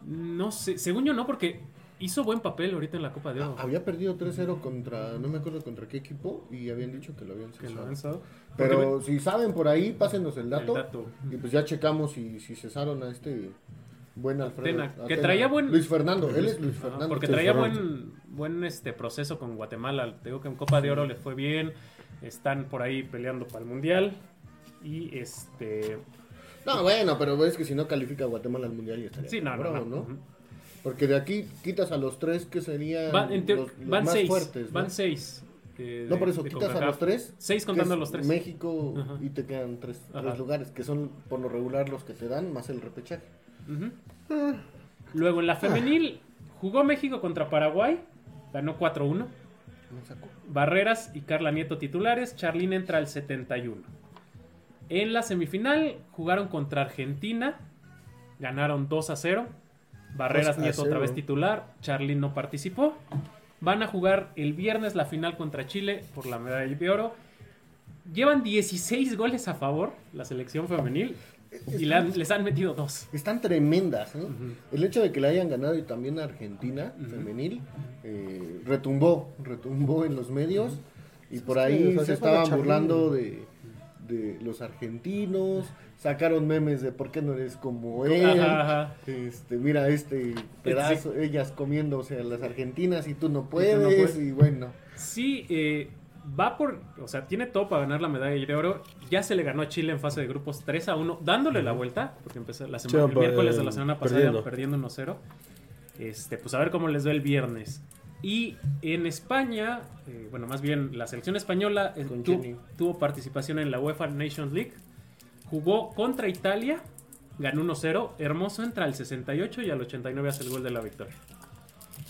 No sé, según yo no, porque hizo buen papel ahorita en la Copa de Oro. Había perdido 3-0 contra, no me acuerdo contra qué equipo, y habían dicho que lo habían que lo cesado. han dado. Pero si saben por ahí, pásenos el dato. El dato. Y pues ya checamos si, si cesaron a este Buen Alfredo. Que Atena. traía buen- Luis Fernando, él es Luis Fernando. porque traía buen, buen este proceso con Guatemala. Te digo que en Copa de Oro les fue bien. Están por ahí peleando para el Mundial. Y este. No, bueno, pero ves que si no califica Guatemala al Mundial ya estaría. Sí, no, no. Porque de aquí quitas a los tres que serían Van, los, los van más seis. fuertes. ¿no? Van seis. eh, No, de- por eso quitas a los tres. Seis contando los tres. México Ajá. y te quedan tres, tres lugares, que son por lo regular los que te dan, más el repechaje. Ujú. Luego en la femenil jugó México contra Paraguay. Ganó 4-1. No sacó. Barreras y Carla Nieto titulares. Charlín entra al 71. En la semifinal jugaron contra Argentina. Ganaron 2 a 0. Barreras 2 a Nieto otra 0. vez titular. Charlín no participó. Van a jugar el viernes la final contra Chile por la medalla de oro. Llevan 16 goles a favor la selección femenil. Y le han- les han metido dos. Están tremendas. ¿eh? El hecho de que le hayan ganado y también a Argentina femenil eh, retumbó, retumbó en los medios y por Sí, ahí o sea, se estaban burlando de, de los argentinos, sacaron memes de por qué no eres como él. Ajá, ajá. Este, mira este pedazo, ellas comiéndose a las argentinas y tú no puedes, puedes. y bueno. Sí, eh, va por. O sea, tiene todo para ganar la medalla de oro. Ya se le ganó a Chile en fase de grupos 3 a 1, dándole la vuelta, porque empezó la semana, Sí, el miércoles de la eh, semana pasada perdiendo. perdiendo, 1-0. Este, pues a ver cómo les va el viernes. Y en España, eh, bueno, más bien la selección española eh, Con tu- Jenny. tuvo participación en la UEFA Nations League. Jugó contra Italia, ganó 1-0. Hermoso entra al 68 y al 89 hace el gol de la victoria.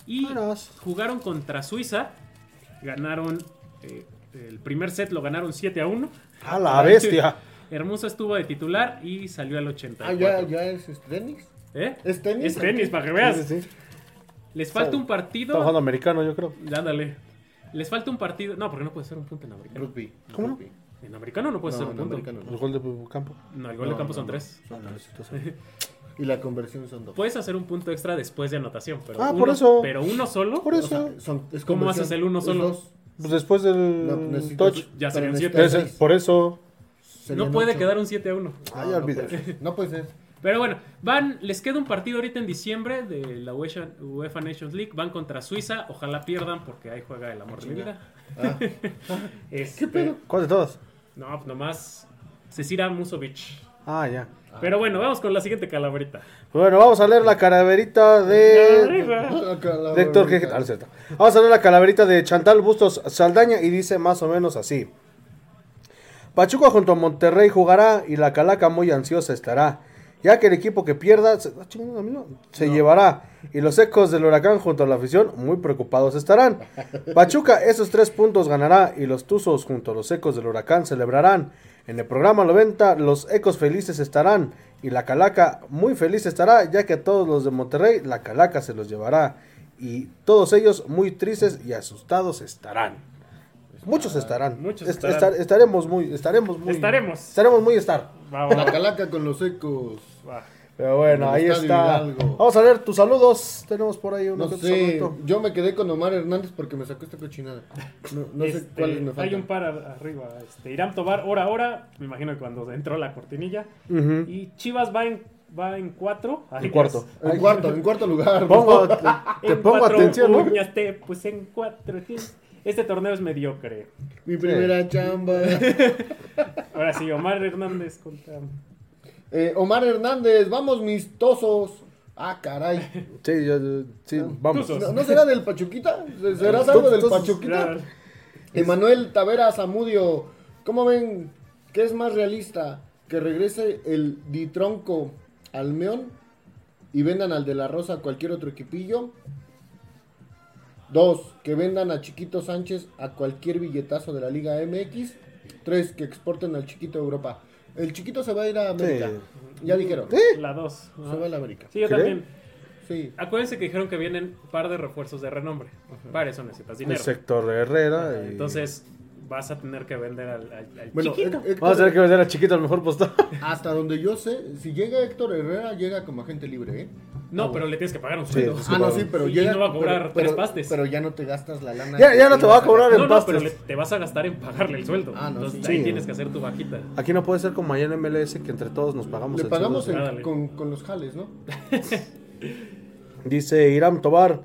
Y Buenas. jugaron contra Suiza, ganaron eh, el primer set lo ganaron 7 a 1. A la bestia. [laughs] Hermoso estuvo de titular y salió al Ah, 84. ya, ya es este, tenis. ¿Eh? ¿Es tenis? Es tenis, para que veas. Sí, sí. Les falta Está- un Está partido. jugando americano, yo creo. Ándale. Les falta un partido. No, porque no puede ser un punto en americano. Rugby. ¿Cómo no? En americano no puede No, ser un en punto. americano no. El gol de campo. No, el gol de campo no, son no. tres. [laughs] Y la conversión son dos. Puedes hacer un punto extra después de anotación. Pero Ah, uno, por eso. Pero uno solo. Por O eso. sea, son- es ¿Cómo haces el uno solo? dos. Pues después del No, necesitas- touch. Ya serían siete. por eso. Serían No puede ocho. quedar un 7 a 1. Ah, ya puede ser. No puede ser. Pero bueno, van, les queda un partido ahorita en diciembre de la UEFA, Nations League. Van contra Suiza. Ojalá pierdan porque ahí juega el amor de mi vida. Ah, [laughs] Este, pedo? ¿Cuál de todas? No, pues nomás Cecilia Musovic. Ah, ya. Pero bueno, vamos con la siguiente calaverita. Bueno, vamos a leer la calaverita de. [laughs] Héctor. G. Ah, no. Vamos a leer la calaverita de Chantal Bustos Saldaña y dice más o menos así. Pachuca junto a Monterrey jugará y la calaca muy ansiosa estará. Ya que el equipo que pierda se, ah, chingada, no, llevará. Y los ecos del huracán junto a la afición muy preocupados estarán. [laughs] Pachuca esos tres puntos ganará y los Tuzos junto a los ecos del huracán celebrarán. En el programa 90 los ecos felices estarán y la calaca muy feliz estará ya que a todos los de Monterrey la calaca se los llevará y todos ellos muy tristes y asustados estarán. Muchos estarán. Muchos Est- estarán. estar- estaremos muy estaremos muy Estaremos. estaremos muy estar. Va, La va, calaca con los ecos. va. Pero bueno, ahí está. Hidalgo. Vamos a ver tus saludos. Tenemos por ahí No uno otro sé, yo me quedé con Omar Hernández porque me sacó esta cochinada. No, no sé Este, cuáles me faltan. Hay un par arriba. Este, Irán Tobar, hora a hora. Me imagino que cuando entró la cortinilla. Y Chivas va en, va en cuatro. Ay, En cuarto. En cuarto, en cuarto lugar. Pongo, te, te En pongo cuatro atención, ¿no? uñas te puse en cuatro. sí. Este torneo es mediocre. Mi primera chamba. [laughs] Ahora sí, Omar Hernández contra. Eh, Omar Hernández, vamos mistosos. Ah, caray. Sí, yo, yo- sí, vamos. Tuzos. ¿No, no será del Pachuquita? ¿Serás algo del Pachuquita? Claro. Emanuel Tavera Zamudio, ¿cómo ven? ¿Qué es más realista? ¿Que regrese el Ditronco al Meón y vendan al de la Rosa a cualquier otro equipillo? Dos, que vendan a Chiquito Sánchez a cualquier billetazo de la Liga MX. Tres, que exporten al Chiquito a Europa. El Chiquito se va a ir a América. Ya dijeron. La dos. Se va a la América. Sí, yo ¿Cree? también. Sí. Acuérdense que dijeron que vienen un par de refuerzos de renombre. Para eso necesitas El dinero. sector de Herrera. y- Entonces, vas a tener que vender al, al- al Bueno, chiquito. Hé- Héctor- Vamos a tener que vender a Chiquito al mejor postor. [laughs] hasta donde yo sé, si llega Héctor Herrera, llega como agente libre, ¿eh? no, pero le tienes que pagar un sueldo. sí, Ah, no, sí, pero llega. no va a cobrar pero, tres pero- pastes. Pero ya no te gastas la lana. Ya- ya no te va a cobrar en No, no, pero le- te vas a gastar en pagarle el sueldo. Ah, no, Entonces sí. ahí Sí. tienes que hacer tu vaquita. Aquí no puede ser como allá en MLS que entre todos nos pagamos Le el pagamos sueldo. en- Ándale. con, con los jales, ¿no? [laughs] Dice Iram Tobar.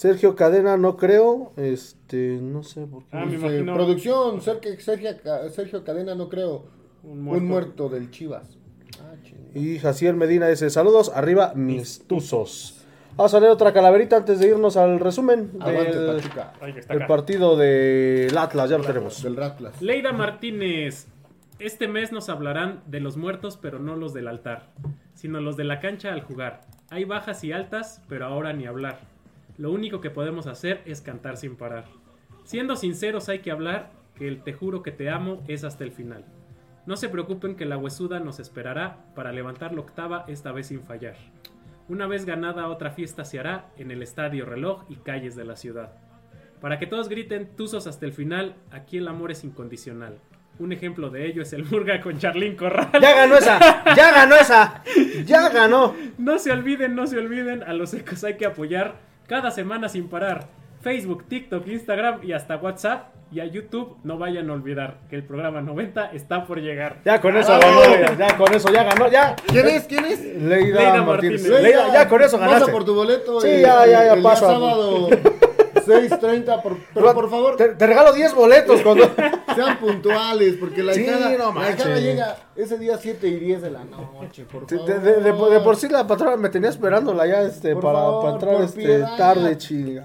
Sergio Cadena, no creo. Este, no sé por qué. Ah, me Dice, imagino. Producción, Sergio, Sergio, Sergio Cadena, no creo. Un Un muerto. del Chivas. Ah. Y Jaciel Medina dice: Saludos, arriba mis tuzos. Vamos a leer otra calaverita antes de irnos al resumen Aguante, del. Ay, acá. partido del Atlas. Ya lo tenemos. Del Ratlas. Leida Martínez. Este mes nos hablarán de los muertos, pero no los del altar, sino los de la cancha al jugar. Hay bajas y altas, pero ahora ni hablar. Lo único que podemos hacer es cantar sin parar. Siendo sinceros hay que hablar que el te juro que te amo es hasta el final. No se preocupen que la huesuda nos esperará para levantar la octava esta vez sin fallar. Una vez ganada otra fiesta se hará en el estadio reloj y calles de la ciudad. Para que todos griten tuzos hasta el final, aquí el amor es incondicional. Un ejemplo de ello es el Murga con Charlín Corral. ¡Ya ganó esa! ¡Ya ganó esa! ¡Ya ganó! [laughs] No se olviden, no se olviden, a los ecos hay que apoyar cada semana sin parar. Facebook, TikTok, Instagram y hasta WhatsApp. Y a YouTube no vayan a olvidar que el programa 90 está por llegar. Ya con eso ¡Bravo! ganó. Ya, con eso ya ganó. Ya. ¿Quién es? ¿Quién es? Leida, Leida Martínez. Martínez. Leida, ya con eso Pasa ganaste. por tu boleto. Sí, el- ya, ya, ya el pasa. sábado [laughs] 6.30. Por, pero por favor, Te, te regalo 10 boletos cuando. [laughs] sean puntuales. Porque la Sí, hijada, no la hijada manches. llega ese día 7 y 10 de la noche. Por De, favor. de- de- de por- de por sí la patrona me tenía esperándola ya este, para, favor, para entrar este, piedad. tarde, chinga.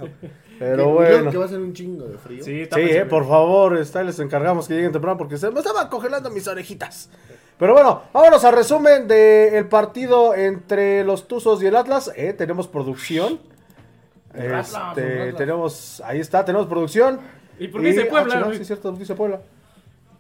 Pero Que- bueno. Que va a ser un chingo de frío. Sí, Sí, eh, por favor, está, les encargamos que lleguen temprano porque se me estaban congelando mis orejitas. Pero bueno, vámonos al resumen del partido entre los Tuzos y el Atlas. Eh, tenemos producción. Este, tenemos, ahí está, tenemos producción. ¿Y por qué dice Puebla, ah, sí, es cierto, dice Puebla.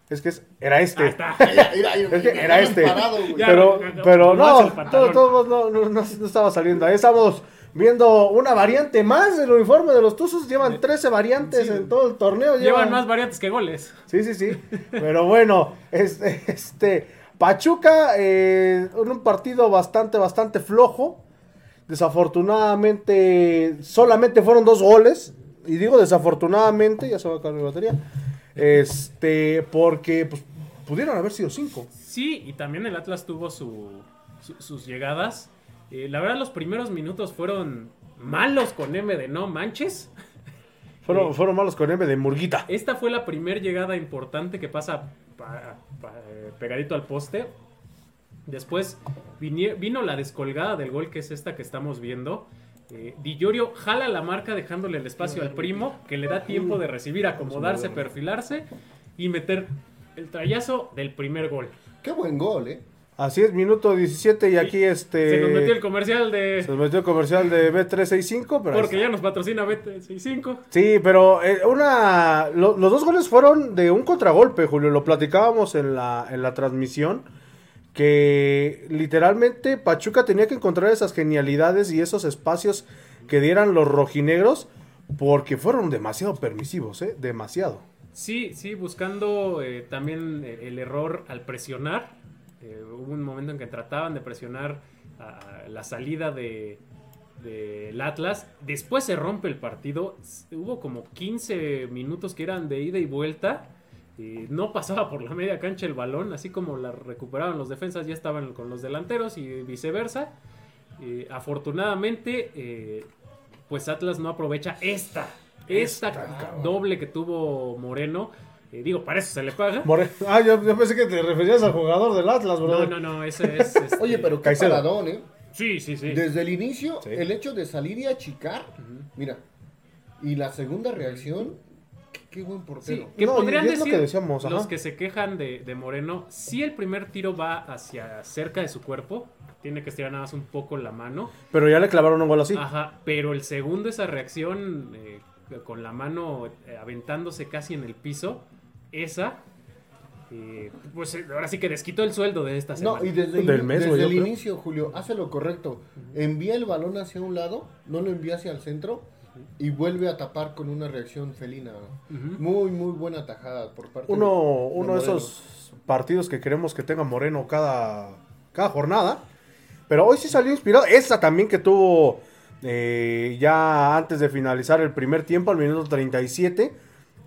Es que es- era este. Está. [laughs] Es que era este. parado, güey. Ya, pero, no, no, pero no no, todo, todo no, no, no- no estaba saliendo. Ahí estamos viendo una variante más del uniforme de los Tuzos. Llevan 13 variantes Sí. en todo el torneo. Llevan más variantes que goles. Sí, sí, sí. Pero bueno, este, [laughs] este Pachuca, eh, en un partido bastante, bastante flojo. Desafortunadamente, solamente fueron dos goles. Y digo desafortunadamente, ya se va a acabar mi batería. Este, porque pues, pudieron haber sido cinco. Sí, y también el Atlas tuvo su, su- sus llegadas. Eh, la verdad, los primeros minutos fueron malos con M de no manches. Fueron, fueron malos con M de Murguita. Esta fue la primera llegada importante que pasa pa- pa- eh, pegadito al poste. Después vino la descolgada del gol, que es esta que estamos viendo. Eh, Di Llorio jala la marca dejándole el espacio al primo, que le da tiempo de recibir, acomodarse, perfilarse y meter el trayazo del primer gol. Qué buen gol, ¿eh? Así es, minuto 17 y aquí este... Se nos metió el comercial de... se nos metió el comercial de B365, pero Porque ya nos patrocina BT65. Sí, pero eh, una lo- los dos goles fueron de un contragolpe, Julio. Lo platicábamos en la, en la transmisión. Que literalmente Pachuca tenía que encontrar esas genialidades y esos espacios que dieran los rojinegros. Porque fueron demasiado permisivos, ¿eh? Demasiado. Sí, sí, buscando eh, también eh, el error al presionar. Eh, hubo un momento en que trataban de presionar la salida de del Atlas. Después se rompe el partido. Hubo como 15 minutos que eran de ida y vuelta. Y no pasaba por la media cancha el balón. Así como la recuperaban los defensas, ya estaban con los delanteros y viceversa. Eh, afortunadamente, eh, pues Atlas no aprovecha esta. Esta, doble que tuvo Moreno. Eh, digo, para eso se le paga. More- Ah, yo, yo pensé que te referías al jugador del Atlas, bro. No, no, no, ese es. [laughs] este, Oye, pero qué Caicedo. paradón, ¿eh? Sí, sí, sí. Desde el inicio, Sí. el hecho de salir y achicar, mira, y la segunda reacción, qué, buen Sí, portero. que No, podrían es lo decir que decíamos, ajá. los que se quejan de, de Moreno, si el primer tiro va hacia cerca de su cuerpo, tiene que estirar nada más un poco la mano. Pero ya le clavaron un gol así. Ajá, pero el segundo, esa reacción eh, con la mano eh, aventándose casi en el piso, esa, eh, pues ahora sí que desquitó el sueldo de esta semana. No, y desde, Del el- mes, desde yo el creo. inicio, Julio, hace lo correcto. Envía el balón hacia un lado, no lo envía hacia el centro, y vuelve a tapar con una reacción felina. Muy, muy buena tajada por parte Uno, de, uno de Moreno. esos partidos que queremos que tenga Moreno cada, cada jornada. Pero hoy sí salió inspirado. Esa también que tuvo eh, ya antes de finalizar el primer tiempo, al minuto 37.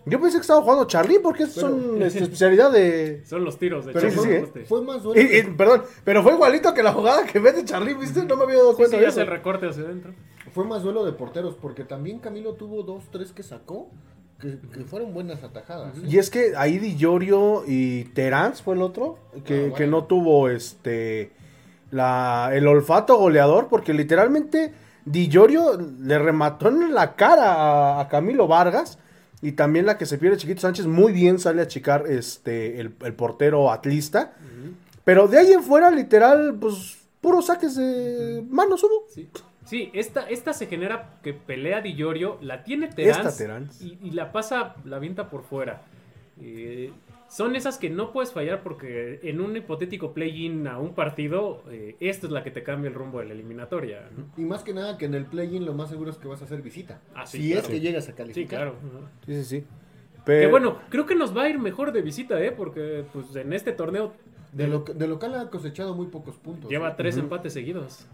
Yo pensé que estaba jugando Charly porque es Pero- son [laughs] especialidad de... Son los tiros de Pero Sí, fue, sí, sí, Poste. fue más. Y- y, perdón, pero fue igualito que la jugada que mete Charly, ¿viste? No me había dado cuenta sí, de hace eso. el recorte hacia adentro. Fue más duelo de porteros, porque también Camilo tuvo dos, tres que sacó, que, que fueron buenas atajadas. ¿eh? Y es que ahí Di Giorgio y Terans fue el otro, que, Ah, bueno. que no tuvo este la, el olfato goleador, porque literalmente Di Giorgio le remató en la cara a, a Camilo Vargas. Y también la que se pierde Chiquito Sánchez, muy bien sale a achicar este, el, el portero atlista. Pero de ahí en fuera, literal, pues puros saques de manos hubo. Sí, sí esta, esta se genera que pelea Di Giorgio, la tiene Terans, Esta Terans. Y, y la pasa, la avienta por fuera. Eh, son esas que no puedes fallar porque en un hipotético play-in a un partido, eh, esta es la que te cambia el rumbo de la eliminatoria. ¿no? Y más que nada que en el play-in lo más seguro es que vas a hacer visita. Ah, sí, si claro. es que llegas a calificar. Sí, claro. Sí, sí, sí. Que Pero, bueno, creo que nos va a ir mejor de visita, ¿eh? Porque pues en este torneo De, lo, de local ha cosechado muy pocos puntos. lleva ¿eh? tres empates seguidos.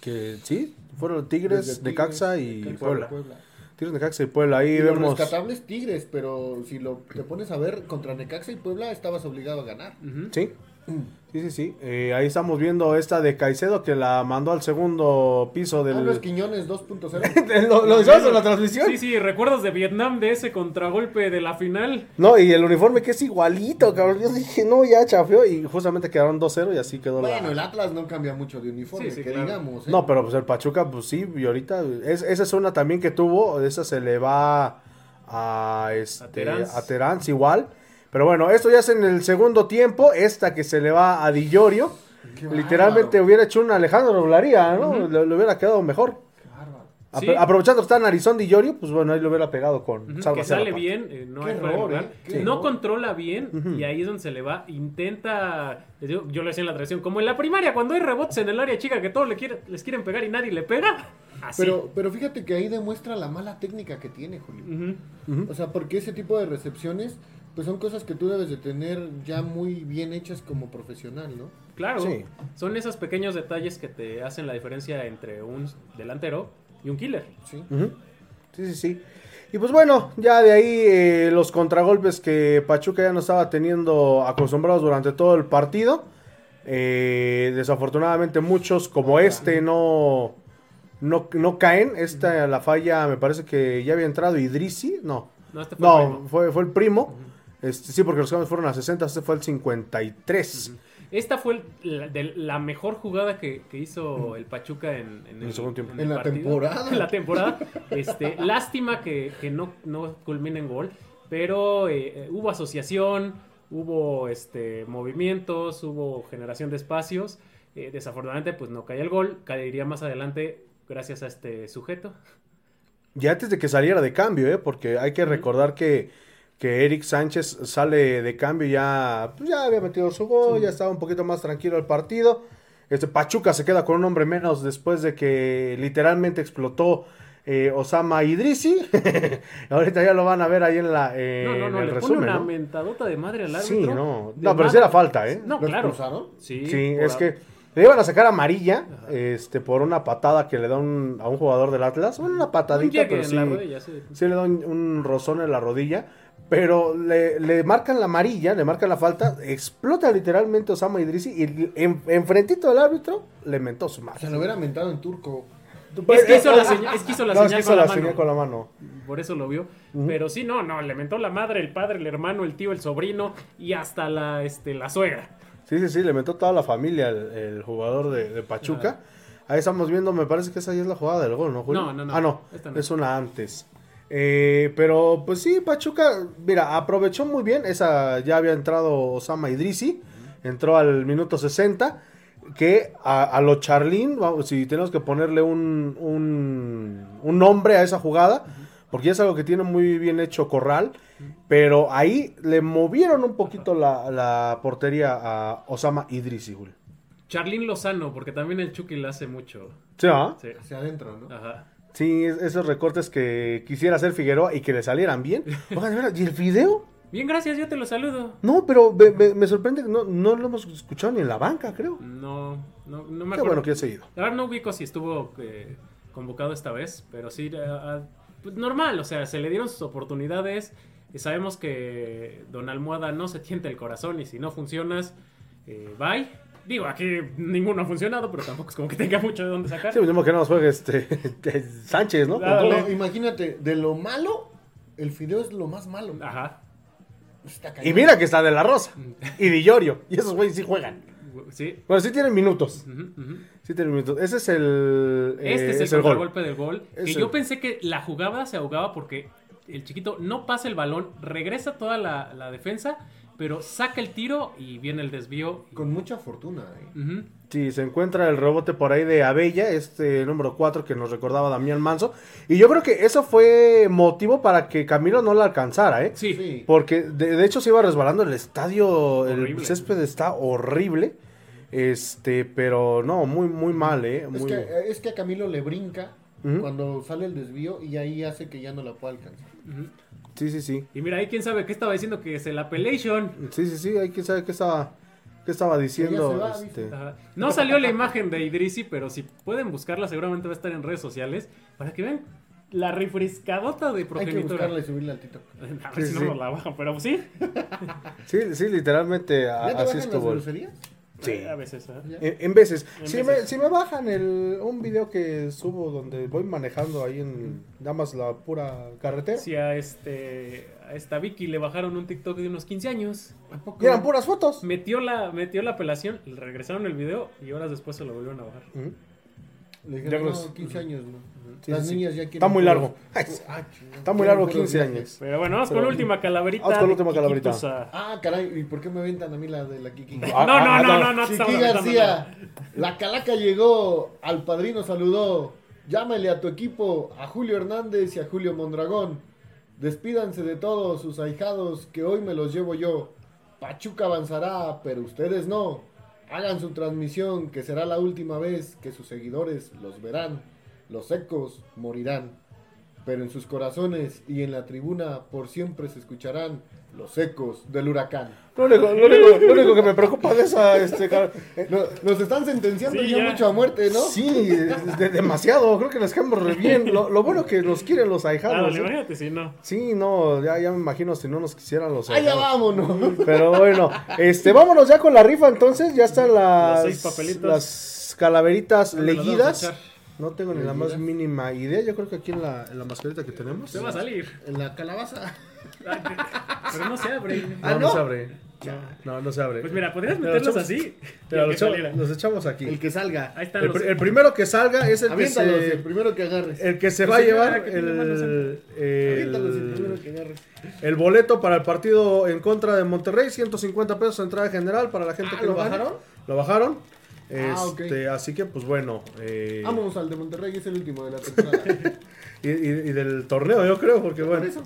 Que sí, fueron Tigres, Desde de Tigres, Caxa y Puebla. Puebla. Tigres, Necaxa y Puebla. Ahí Y los vemos. rescatables Tigres, pero si lo te pones a ver contra Necaxa y Puebla estabas obligado a ganar. Sí, sí, sí, sí. Eh, ahí estamos viendo esta de Caicedo que la mandó al segundo piso del. Carlos Quiñones 2.0. [laughs] lo, lo hicimos en la transmisión. Sí, sí, recuerdos de Vietnam de ese contragolpe de la final. No, y el uniforme que es igualito, cabrón. Yo dije, no, ya chafeó. Y justamente quedaron 2-0 y así quedó bueno, el la. Atlas no cambia mucho de uniforme, Sí, sí, que claro. digamos. ¿eh? No, pero pues el Pachuca, pues sí, y ahorita. Es, esa es una también que tuvo. Esa se le va a. Este, A Terans. a Terans igual. Pero bueno, esto ya es en el segundo tiempo. Esta que se le va a Di Giorgio. Qué Literalmente bárbaro, hubiera hecho un Alejandro Doblaría, ¿no? le, le hubiera quedado mejor. qué Sí. Aprovechando que está Narizón Di Giorgio, pues bueno, ahí lo hubiera pegado con Salva que sale bien, eh, no Qué hay error, lugar. ¿eh? No error. controla bien y ahí es donde se le va. Intenta, les digo, yo lo decía en la tradición, como en la primaria, cuando hay rebotes en el área chica que todos le quiere- les quieren pegar y nadie le pega. [laughs] Así. Pero, pero fíjate que ahí demuestra la mala técnica que tiene, Julio. O sea, porque ese tipo de recepciones, pues son cosas que tú debes de tener ya muy bien hechas como profesional, ¿no? Claro, Sí. son esos pequeños detalles que te hacen la diferencia entre un delantero y un killer. Sí. Sí, sí, sí. Y pues bueno, ya de ahí eh, los contragolpes que Pachuca ya no estaba teniendo acostumbrados durante todo el partido. Eh, desafortunadamente muchos como este no, no, no caen. Esta la falla me parece que ya había entrado Idrisi. No, No, este fue el no, primo. fue, fue el primo. Este, sí, porque los cambios fueron a 60, este fue el 53. Esta fue el- la, de la mejor jugada que, que hizo el Pachuca en, en el segundo tiempo. En la partido. temporada. [laughs] En la temporada. Este, lástima que, que no, no culmine en gol, pero eh, eh, hubo asociación, hubo este, movimientos, hubo generación de espacios. Eh, desafortunadamente, pues no cae el gol. Caería más adelante gracias a este sujeto. Y antes de que saliera de cambio, ¿eh? porque hay que recordar que, que Eric Sánchez sale de cambio ya, pues ya había metido su gol, ya estaba un poquito más tranquilo el partido. Este Pachuca se queda con un hombre menos después de que literalmente explotó eh, Osama Idrisi. [laughs] Ahorita ya lo van a ver ahí en la eh, No, no, en no, el le pone resumen. una ¿no? mentadota de madre al Sí, árbitro. no. De No, pero sí era falta, ¿eh? No, ¿Lo claro. Sí, Sí, es a- que le iban a sacar amarilla este, por una patada que le da un- a un jugador del Atlas. Bueno, una un patadita, llegue pero en sí. la rodilla, sí. Sí le da un, un rozón en la rodilla, pero le, le marcan la amarilla, le marcan la falta, explota literalmente Osama Idrisi y en, enfrentito del árbitro le mentó su madre. Se lo hubiera mentado en turco. Es que hizo la señal, es que hizo la No, es señal que con la la mano. señal con la mano. Por eso lo vio. Pero sí, no, no, le mentó la madre, el padre, el hermano, el tío, el sobrino y hasta la, este, la suegra. Sí, sí, sí, le mentó toda la familia el, el jugador de, de Pachuca. Ahí estamos viendo, me parece que esa ya es la jugada del gol, ¿no, Julio? No, no, no. Ah, no, Esta no. es una antes. Eh, pero pues sí, Pachuca, mira, aprovechó muy bien. Esa ya había entrado Osama Idrisi, entró al minuto 60. Que a, a lo Charlín, vamos, si tenemos que ponerle un, un, un nombre a esa jugada, porque ya es algo que tiene muy bien hecho Corral, pero ahí le movieron un poquito la, la portería a Osama Idrisi, Julio. Charlín Lozano, porque también el Chucky la hace mucho. ¿Sí, ah? Sí. Hacia adentro, ¿no? Ajá. Sí, es- esos recortes que quisiera hacer Figueroa y que le salieran bien. [laughs] Oigan, ¿y el video? Bien, gracias, yo te lo saludo. No, pero me, me- me sorprende que no, no lo hemos escuchado ni en la banca, creo. No, no, no me Qué acuerdo. bueno que ha seguido. Verdad no ubico si estuvo eh, convocado esta vez, pero sí, eh, ah, pues normal, o sea, se le dieron sus oportunidades. Y sabemos que Don Almohada no se tiente el corazón y si no funcionas, eh, bye. Digo, aquí ninguno ha funcionado, pero tampoco es como que tenga mucho de dónde sacar. Sí, pues, mismo que no nos juegue este [laughs] Sánchez, ¿no? No, imagínate, de lo malo, el fideo es lo más malo. Ajá. Está Y mira que está de la Rosa y de Llorio. Y esos güeyes sí juegan. Sí. Bueno, sí tienen minutos. Sí tienen minutos. Ese es el. eh, Este es el es el gol. contragolpe del gol. Es Que el- yo pensé que la jugada se ahogaba porque el chiquito no pasa el balón, regresa toda la, la defensa, pero saca el tiro y viene el desvío. Con mucha fortuna, ¿eh? Sí, se encuentra el rebote por ahí de Abella, este número 4 que nos recordaba Damián Manso. Y yo creo que eso fue motivo para que Camilo no la alcanzara, ¿eh? Sí. Sí. Porque de, de hecho se iba resbalando el estadio, el césped está horrible. Este, pero no, muy, muy mal, ¿eh? Es que, es que a Camilo le brinca cuando sale el desvío y ahí hace que ya no la pueda alcanzar. Ujú. Sí, sí, sí. Y mira, ahí quién sabe qué estaba diciendo que es el appellation. Sí, sí, sí, hay que saber qué estaba, qué estaba diciendo. va, este. No salió la imagen de Idrisi, pero si pueden buscarla, seguramente va a estar en redes sociales para que vean la refrescadota de Hay que progenitora. buscarla y subirla al TikTok. [laughs] A ver Sí, si no sí. nos la bajan, pero sí. Sí, sí, literalmente a- ¿Ya te así bajan las estuvo. Sí. A veces. ¿eh? En, en veces. En si, veces. Me, si me bajan el, un video que subo donde voy manejando ahí en nada más la pura carretera. Si a este a esta Vicky le bajaron un TikTok de unos 15 años, ¿A poco? Y eran puras fotos. metió la metió la apelación, le regresaron el video y horas después se lo volvieron a bajar. Ujú. Le Ya dijeron, los- no, 15 años, ¿no? Sí, Las sí, niñas ya quieren... Está muy largo. Ay, Ah. Está muy largo, puros 15 viajes. años. Pero bueno, vamos Pero- con la última calaverita. Vamos con la última calaverita. A- Ah, caray, ¿y por qué me aventan a mí la de la Kiki? Ah, No, ah, no, ah, no, no, no, Kiki García, la calaca llegó, al padrino saludó. Llámale a tu equipo, a Julio Hernández y a Julio Mondragón. Despídanse de todos sus ahijados, que hoy me los llevo yo. Pachuca avanzará, pero ustedes no. Hagan su transmisión, que será la última vez que sus seguidores los verán. Los ecos morirán, pero en sus corazones y en la tribuna por siempre se escucharán los ecos del huracán. Lo único, lo único- lo único que me preocupa de esa. Este, car- eh, No- nos están sentenciando Sí, ya, ya. mucho a muerte, ¿no? Sí, es de- demasiado. Creo que les quedamos re bien. Lo, lo bueno que nos quieren los Ah, ahijados. ¿eh? imagínate si no. Sí, no, ya, ya me imagino si no nos quisieran los ¡Allá ahijados. vámonos! Pero bueno, este, vámonos ya con la rifa entonces. Ya están las, Los seis papelitos. las calaveritas ¿Dónde las vamos a leguidas. No tengo ni la más mínima idea. Yo creo que aquí en la, en la mascarita que tenemos. Se va a salir. En la calabaza. [laughs] Pero no se abre. No, Ah, no, ¿no? se abre. No, no se abre. Pues mira, podrías Pero meterlos echamos- así. [laughs] Pero los los echamos aquí. El que salga. Ahí están El, los. el primero que salga es el que Aviéntalos, el se, primero que agarres. el que se Pues va a llevar el, Aviéntalos, el primero el, que agarres. el boleto para el partido en contra de Monterrey. 150 pesos entrada general para la gente Ah, que ¿lo bajaron? Lo bajaron. Ah. Este, Así que, pues bueno. eh, Vámonos al de Monterrey, es el último de la temporada. [laughs] y, y- y del torneo, yo creo, porque Por bueno. eso.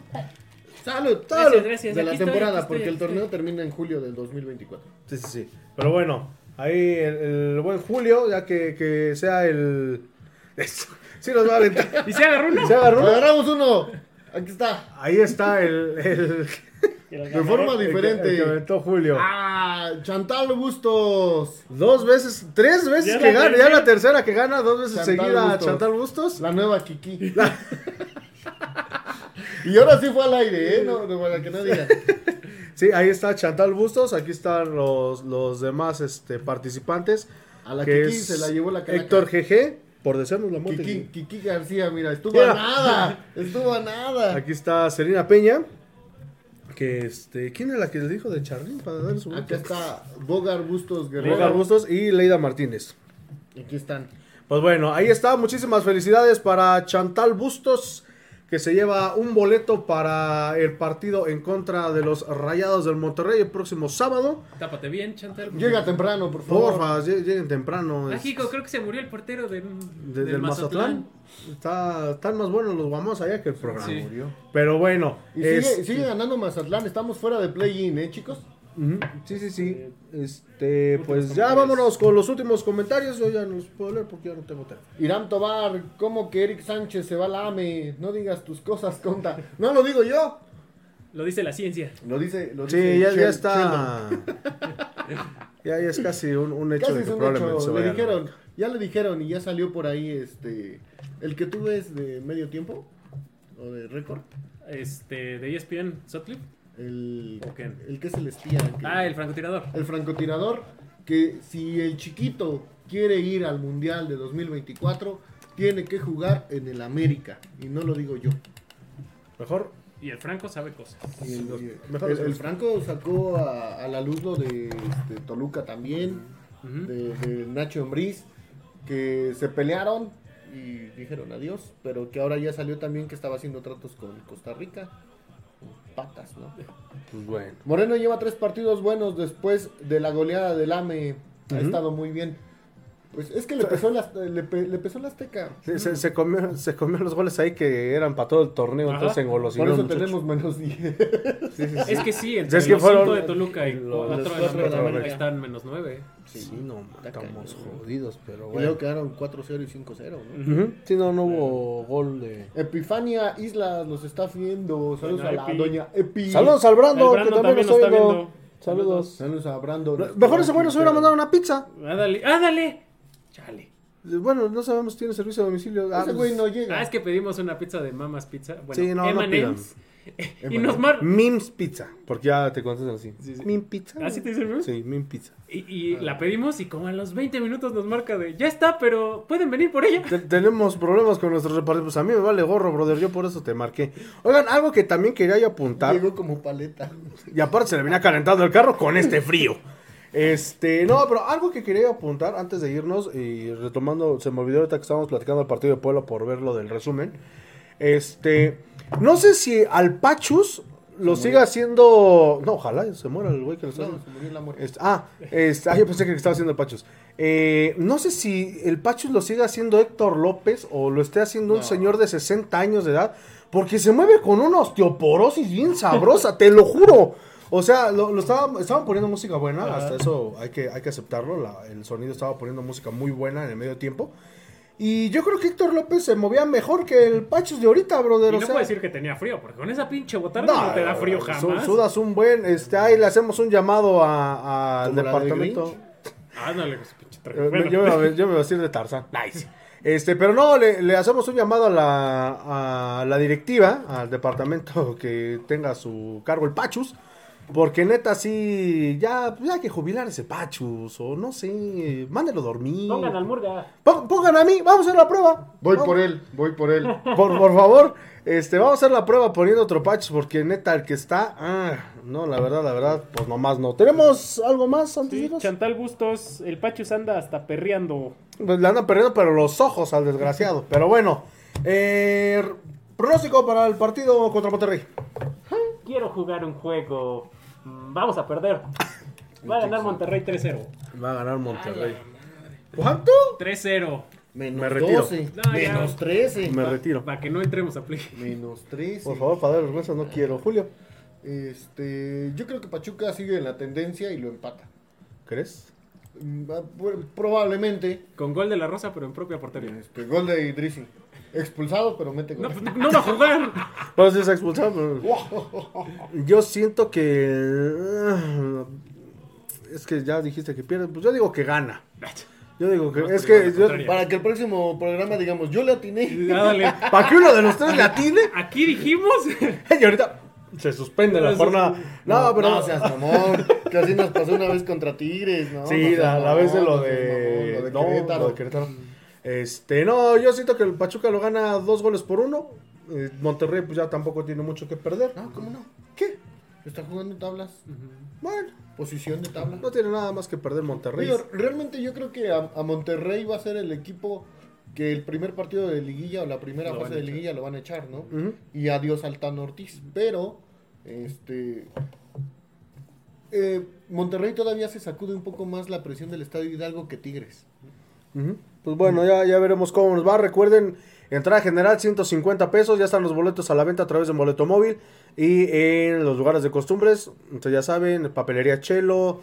¡Salud! Gracias, gracias. De la estoy, temporada, estoy, porque el aquí torneo estoy. termina en julio del 2024. Sí, sí, sí. Pero bueno, ahí el, el buen Julio, ya que, que sea el. [laughs] Eso, sí, nos va a aventar. ¿Y se agarró uno? ¿Se agarró? ¡Agarramos uno! Aquí está. Ahí está el. el De forma el que- diferente. el que aventó Julio. ¡Ah! ¡Chantal Bustos! Dos veces, tres veces Ya que gana, ya la tercera que gana, dos veces Chantal seguida Bustos. Chantal Bustos. La nueva Kiki. [laughs] y ahora sí fue al aire, ¿eh? No, no, para que no digan. Sí, ahí está Chantal Bustos, aquí están los, los demás este, participantes. A la que Kiki es se la llevó la calaca. Héctor GG, por desearnos la muerte. Kiki, Kiki García, mira, estuvo Mira. a nada. Estuvo a nada. Aquí está Selena Peña. Que este. ¿Quién es la que le dijo de Charly para dar su Acá está Bogar Bustos Guerrero. Bogar Bustos y Leida Martínez. Aquí están. Pues bueno, ahí está. Muchísimas felicidades para Chantal Bustos, que se lleva un boleto para el partido en contra de los Rayados del Monterrey el próximo sábado. Tápate bien, Chantal. Llega temprano, por favor. Porfa, lle- lleguen temprano. es- Mágico, creo que se murió el portero de, de- del Mazatlán. Está, están más buenos los guamos allá que el programa. Sí. Murió. Pero bueno, Y sigue, este, sigue ganando Mazatlán. Estamos fuera de play-in, ¿eh, chicos? Sí, sí, sí. Eh, Este, pues ya vámonos con los últimos comentarios. Yo ya no los puedo leer porque ya no tengo teléfono. Irán Tobar, ¿cómo que Eric Sánchez se va a la AME? No digas tus cosas, conta. No lo digo yo. Lo dice la ciencia. Lo dice, lo dice Sí, ya, ya Shel- está. [laughs] ya, ya es casi un, un hecho Casi de es que un probablemente se. Le dijeron, ya le dijeron y ya salió por ahí este. El que tú ves de medio tiempo o de récord. Este, de ESPN, Sutcliffe. El, el que es el espía. que- Ah, el francotirador. el francotirador. Que si el chiquito quiere ir al mundial de 2024, tiene que jugar en el América. Y no lo digo yo. Mejor. Y el Franco sabe cosas. Y el, Mejor el- Franco sacó a, a la luz lo de este, Toluca también, de, de Nacho Ambriz, que se pelearon y dijeron adiós, pero que ahora ya salió también que estaba haciendo tratos con Costa Rica. Patas, ¿no? Pues bueno. Moreno lleva tres partidos buenos después de la goleada del AME. Ha Ujú. estado muy bien. Pues es que le pesó la, le, pe- le pesó la Azteca. Se, se- se comió, se comió los goles ahí que eran para todo el torneo, Ajá. entonces engolosinó. Por eso muchacho. tenemos menos 10. Sí, sí, sí. Es que sí, entre Es que los fueron cinco de Toluca y los- cuatro los cuatro de la América están menos nueve. Sí, no, estamos jodidos, pero bueno. luego quedaron 4-0 y 5-0, ¿no? Ujú, Sí, no, no hubo gol de... Epifania Islas los está viendo. Saludos Doña a la Epi. doña Epi. Saludos al Brando, El que Brando también también nos nos está viendo. viendo. Saludos. Saludos a Brando. Mejor ese güey nos hubiera mandado una pizza. Ándale, ándale. Bueno, no sabemos si tiene servicio a domicilio. Ah, Ese pues, güey no llega. Ah, es que pedimos una pizza de Mamas Pizza. Bueno, Sí, no, no M&M's. [laughs] y nos mar... Mims Pizza, porque ya te contestan así. Sí, sí. Mim Pizza. ¿Así te dicen? Sí, Mim Pizza. Y, y la pedimos y como a los 20 minutos nos marca de, ya está, pero pueden venir por ella. Te- tenemos problemas con nuestros repartidores. Pues a mí me vale gorro, brother. Yo por eso te marqué. Oigan, algo que también quería yo apuntar. Llegó como paleta. Y aparte se le venía calentando el carro con este frío. Este, no, pero algo que quería apuntar antes de irnos y retomando, se me olvidó ahorita que estábamos platicando del partido de Puebla por ver lo del resumen. Este, no sé si al Pachus lo siga haciendo. No, ojalá se muera el güey que lo está No, haciendo. se murió. Este, ah, este, ah, yo pensé que estaba haciendo el Pachus. Eh, no sé si el Pachus lo siga haciendo Héctor López o lo esté haciendo un señor de 60 años de edad, porque se mueve con una osteoporosis bien sabrosa, te lo juro. O sea, lo, lo estaba- estaban poniendo música buena, Ajá. hasta eso hay que, hay que aceptarlo. la- el sonido estaba poniendo música muy buena en el medio tiempo. Y yo creo que Héctor López se movía mejor que el Pachus de ahorita, brother. Y o no sea, puedo decir que tenía frío, porque con esa pinche botarga no, te da frío su- jamás. Sudas un buen, este, ahí le hacemos un llamado a- al ¿Como la de departamento. Ándale, pinche traje. Eh, Bueno. yo, me, voy a- yo me voy a decir de Tarzán. Nice. Este, pero no, le, le hacemos un llamado a la, a la directiva, al departamento que tenga a su cargo el Pachus. Porque neta, sí, ya, ya hay que jubilar ese Pachus. O no sé, mándelo a dormir. Pongan al Murga. Pon- Pongan a mí, vamos a hacer la prueba. Voy Vamos. por él, voy por él. [laughs] Por, por favor, este, vamos a hacer la prueba poniendo otro Pachus. Porque neta, el que está, ah, no, la verdad, la verdad, pues nomás no. ¿Tenemos algo más antes Sí? Chantal Bustos, el Pachus anda hasta perreando. Pues le andan perdiendo, pero los ojos al desgraciado. Pero bueno, eh, pronóstico para el partido contra Monterrey. Quiero jugar un juego. Vamos a perder. [laughs] Va a ganar Monterrey 3-0. Va a ganar Monterrey. ¿Cuánto? 3-0. Menos Me retiro. 12. No, ya. menos 13. Me retiro. Para que no entremos a play. Menos 13. Por favor, para dar vergüenza, no quiero. Julio, Este, yo creo que Pachuca sigue en la tendencia y lo empata. ¿crees? Mm, Probablemente. Con gol de la Rosa, pero en propia portería. Este, gol de Idrisi. Expulsado, pero mete No, gol. pues, no va a jugar. Pues es expulsado. pero- Yo siento que. ah, Es que ya dijiste que pierde. Pues yo digo que gana. Yo digo que. No, Es que. yo-. Para que el próximo programa digamos, yo le atiné. Ya, dale. Para que uno de los tres le atine. Aquí dijimos. [laughs] Y ahorita se suspende la Eso- jornada. No, pero. No seas mamón. Que así nos pasó una vez contra Tigres, ¿no? Sí, No la, la vez de lo no de, lo de no, Querétaro. lo de Querétaro. Este, no, yo siento que el Pachuca lo gana dos goles por uno. Eh, Monterrey pues ya tampoco tiene mucho que perder. No, ¿cómo no? ¿Qué? Está jugando tablas. Bueno, Posición de tabla. no tiene nada más que perder Monterrey. Digo, realmente yo creo que a, a Monterrey va a ser el equipo que el primer partido de liguilla o la primera Lo fase de liguilla lo van a echar, ¿no? Y adiós al Tano Ortiz. Pero, este. eh, Monterrey todavía se sacude un poco más la presión del Estadio Hidalgo que Tigres. Ujú. Pues bueno, ya, ya veremos cómo nos va. Recuerden, entrada general 150 pesos, ya están los boletos a la venta a través de boleto móvil y en los lugares de costumbres, entonces ya saben, papelería Chelo,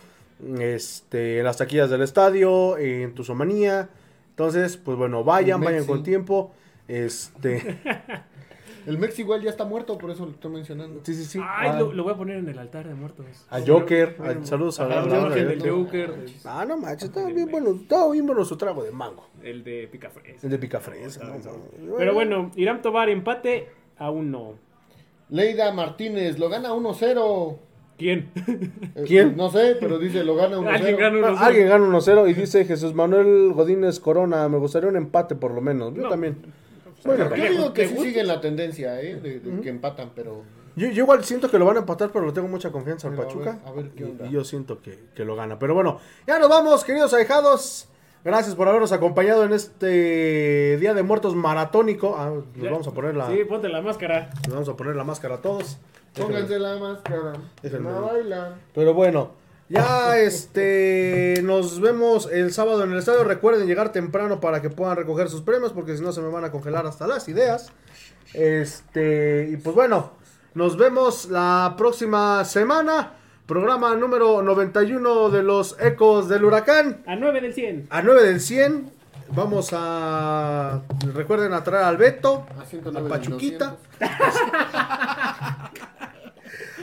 este, en las taquillas del estadio, en Tuzomanía. Entonces, pues bueno, vayan, vayan con tiempo. Este, El Mex igual ya está muerto, por eso lo estoy mencionando. sí, sí, sí. Ay, Ah, lo, lo voy a poner en el altar de muertos. a Joker, a- saludos a la- Joker, El de Joker. Ah, no manches, estaba bien bueno, estaba bien bueno su trago de mango. El de Picafres. El de picafresa. ¿no? Pero bueno, Irán Tobar empate a uno. Leida Martínez lo gana 1-0. ¿Quién? Eh, ¿Quién? No sé, pero dice lo gana 1-0. Alguien gana uno. Ah, Alguien gana 1-0 y dice Jesús Manuel Godínez Corona, me gustaría un empate por lo menos. Yo No. también. Bueno, Yo digo que ¿Te sí siguen la tendencia, ¿eh? De, de que empatan, pero. yo, yo igual siento que lo van a empatar, pero le tengo mucha confianza al Pero a Pachuca. ver- a ver qué Y- onda. Y, yo siento que, que lo gana. Pero bueno, ya nos vamos, queridos ahijados. Gracias por habernos acompañado en este Día de Muertos maratónico. Ah, nos Ya. vamos a poner la, Sí, ponte la máscara. nos vamos a poner la máscara a todos. Pónganse la máscara. Déjenme. No bailan. Pero bueno, ya este nos vemos el sábado en el estadio. Recuerden llegar temprano para que puedan recoger sus premios, porque si no se me van a congelar hasta las ideas. Este, y pues bueno, nos vemos la próxima semana. Programa número 91 de los Ecos del Huracán. A 9 del 100. A 9 del 100. Vamos a. Recuerden a traer al Beto. A 109 A Pachuquita. [laughs]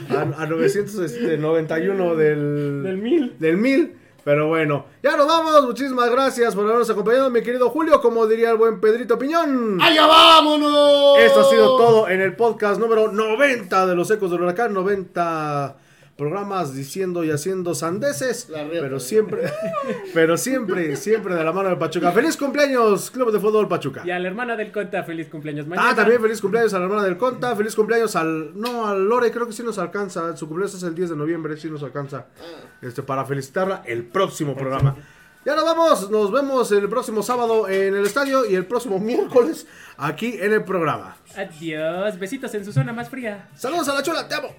200. A, a 991 del. Del 1000. del mil. Pero bueno, ya nos vamos. Muchísimas gracias por habernos acompañado, mi querido Julio. Como diría el buen Pedrito Piñón. ¡Allá vámonos! Esto ha sido todo en el podcast número 90 de los Ecos del Huracán. 90 programas diciendo y haciendo sandeces. Pero siempre, [laughs] pero siempre, siempre de la mano del Pachuca. ¡Feliz cumpleaños, Club de Fútbol Pachuca! Y a la hermana del Conta, feliz cumpleaños mañana. Ah, también feliz cumpleaños a la hermana del Conta, feliz cumpleaños al, no, al Lore, creo que sí nos alcanza, su cumpleaños es el 10 de noviembre, sí nos alcanza, este, para felicitarla el próximo programa. Ya nos vamos, nos vemos el próximo sábado en el estadio y el próximo miércoles aquí en el programa. Adiós. Besitos en su zona más fría. Saludos a la chula, te amo.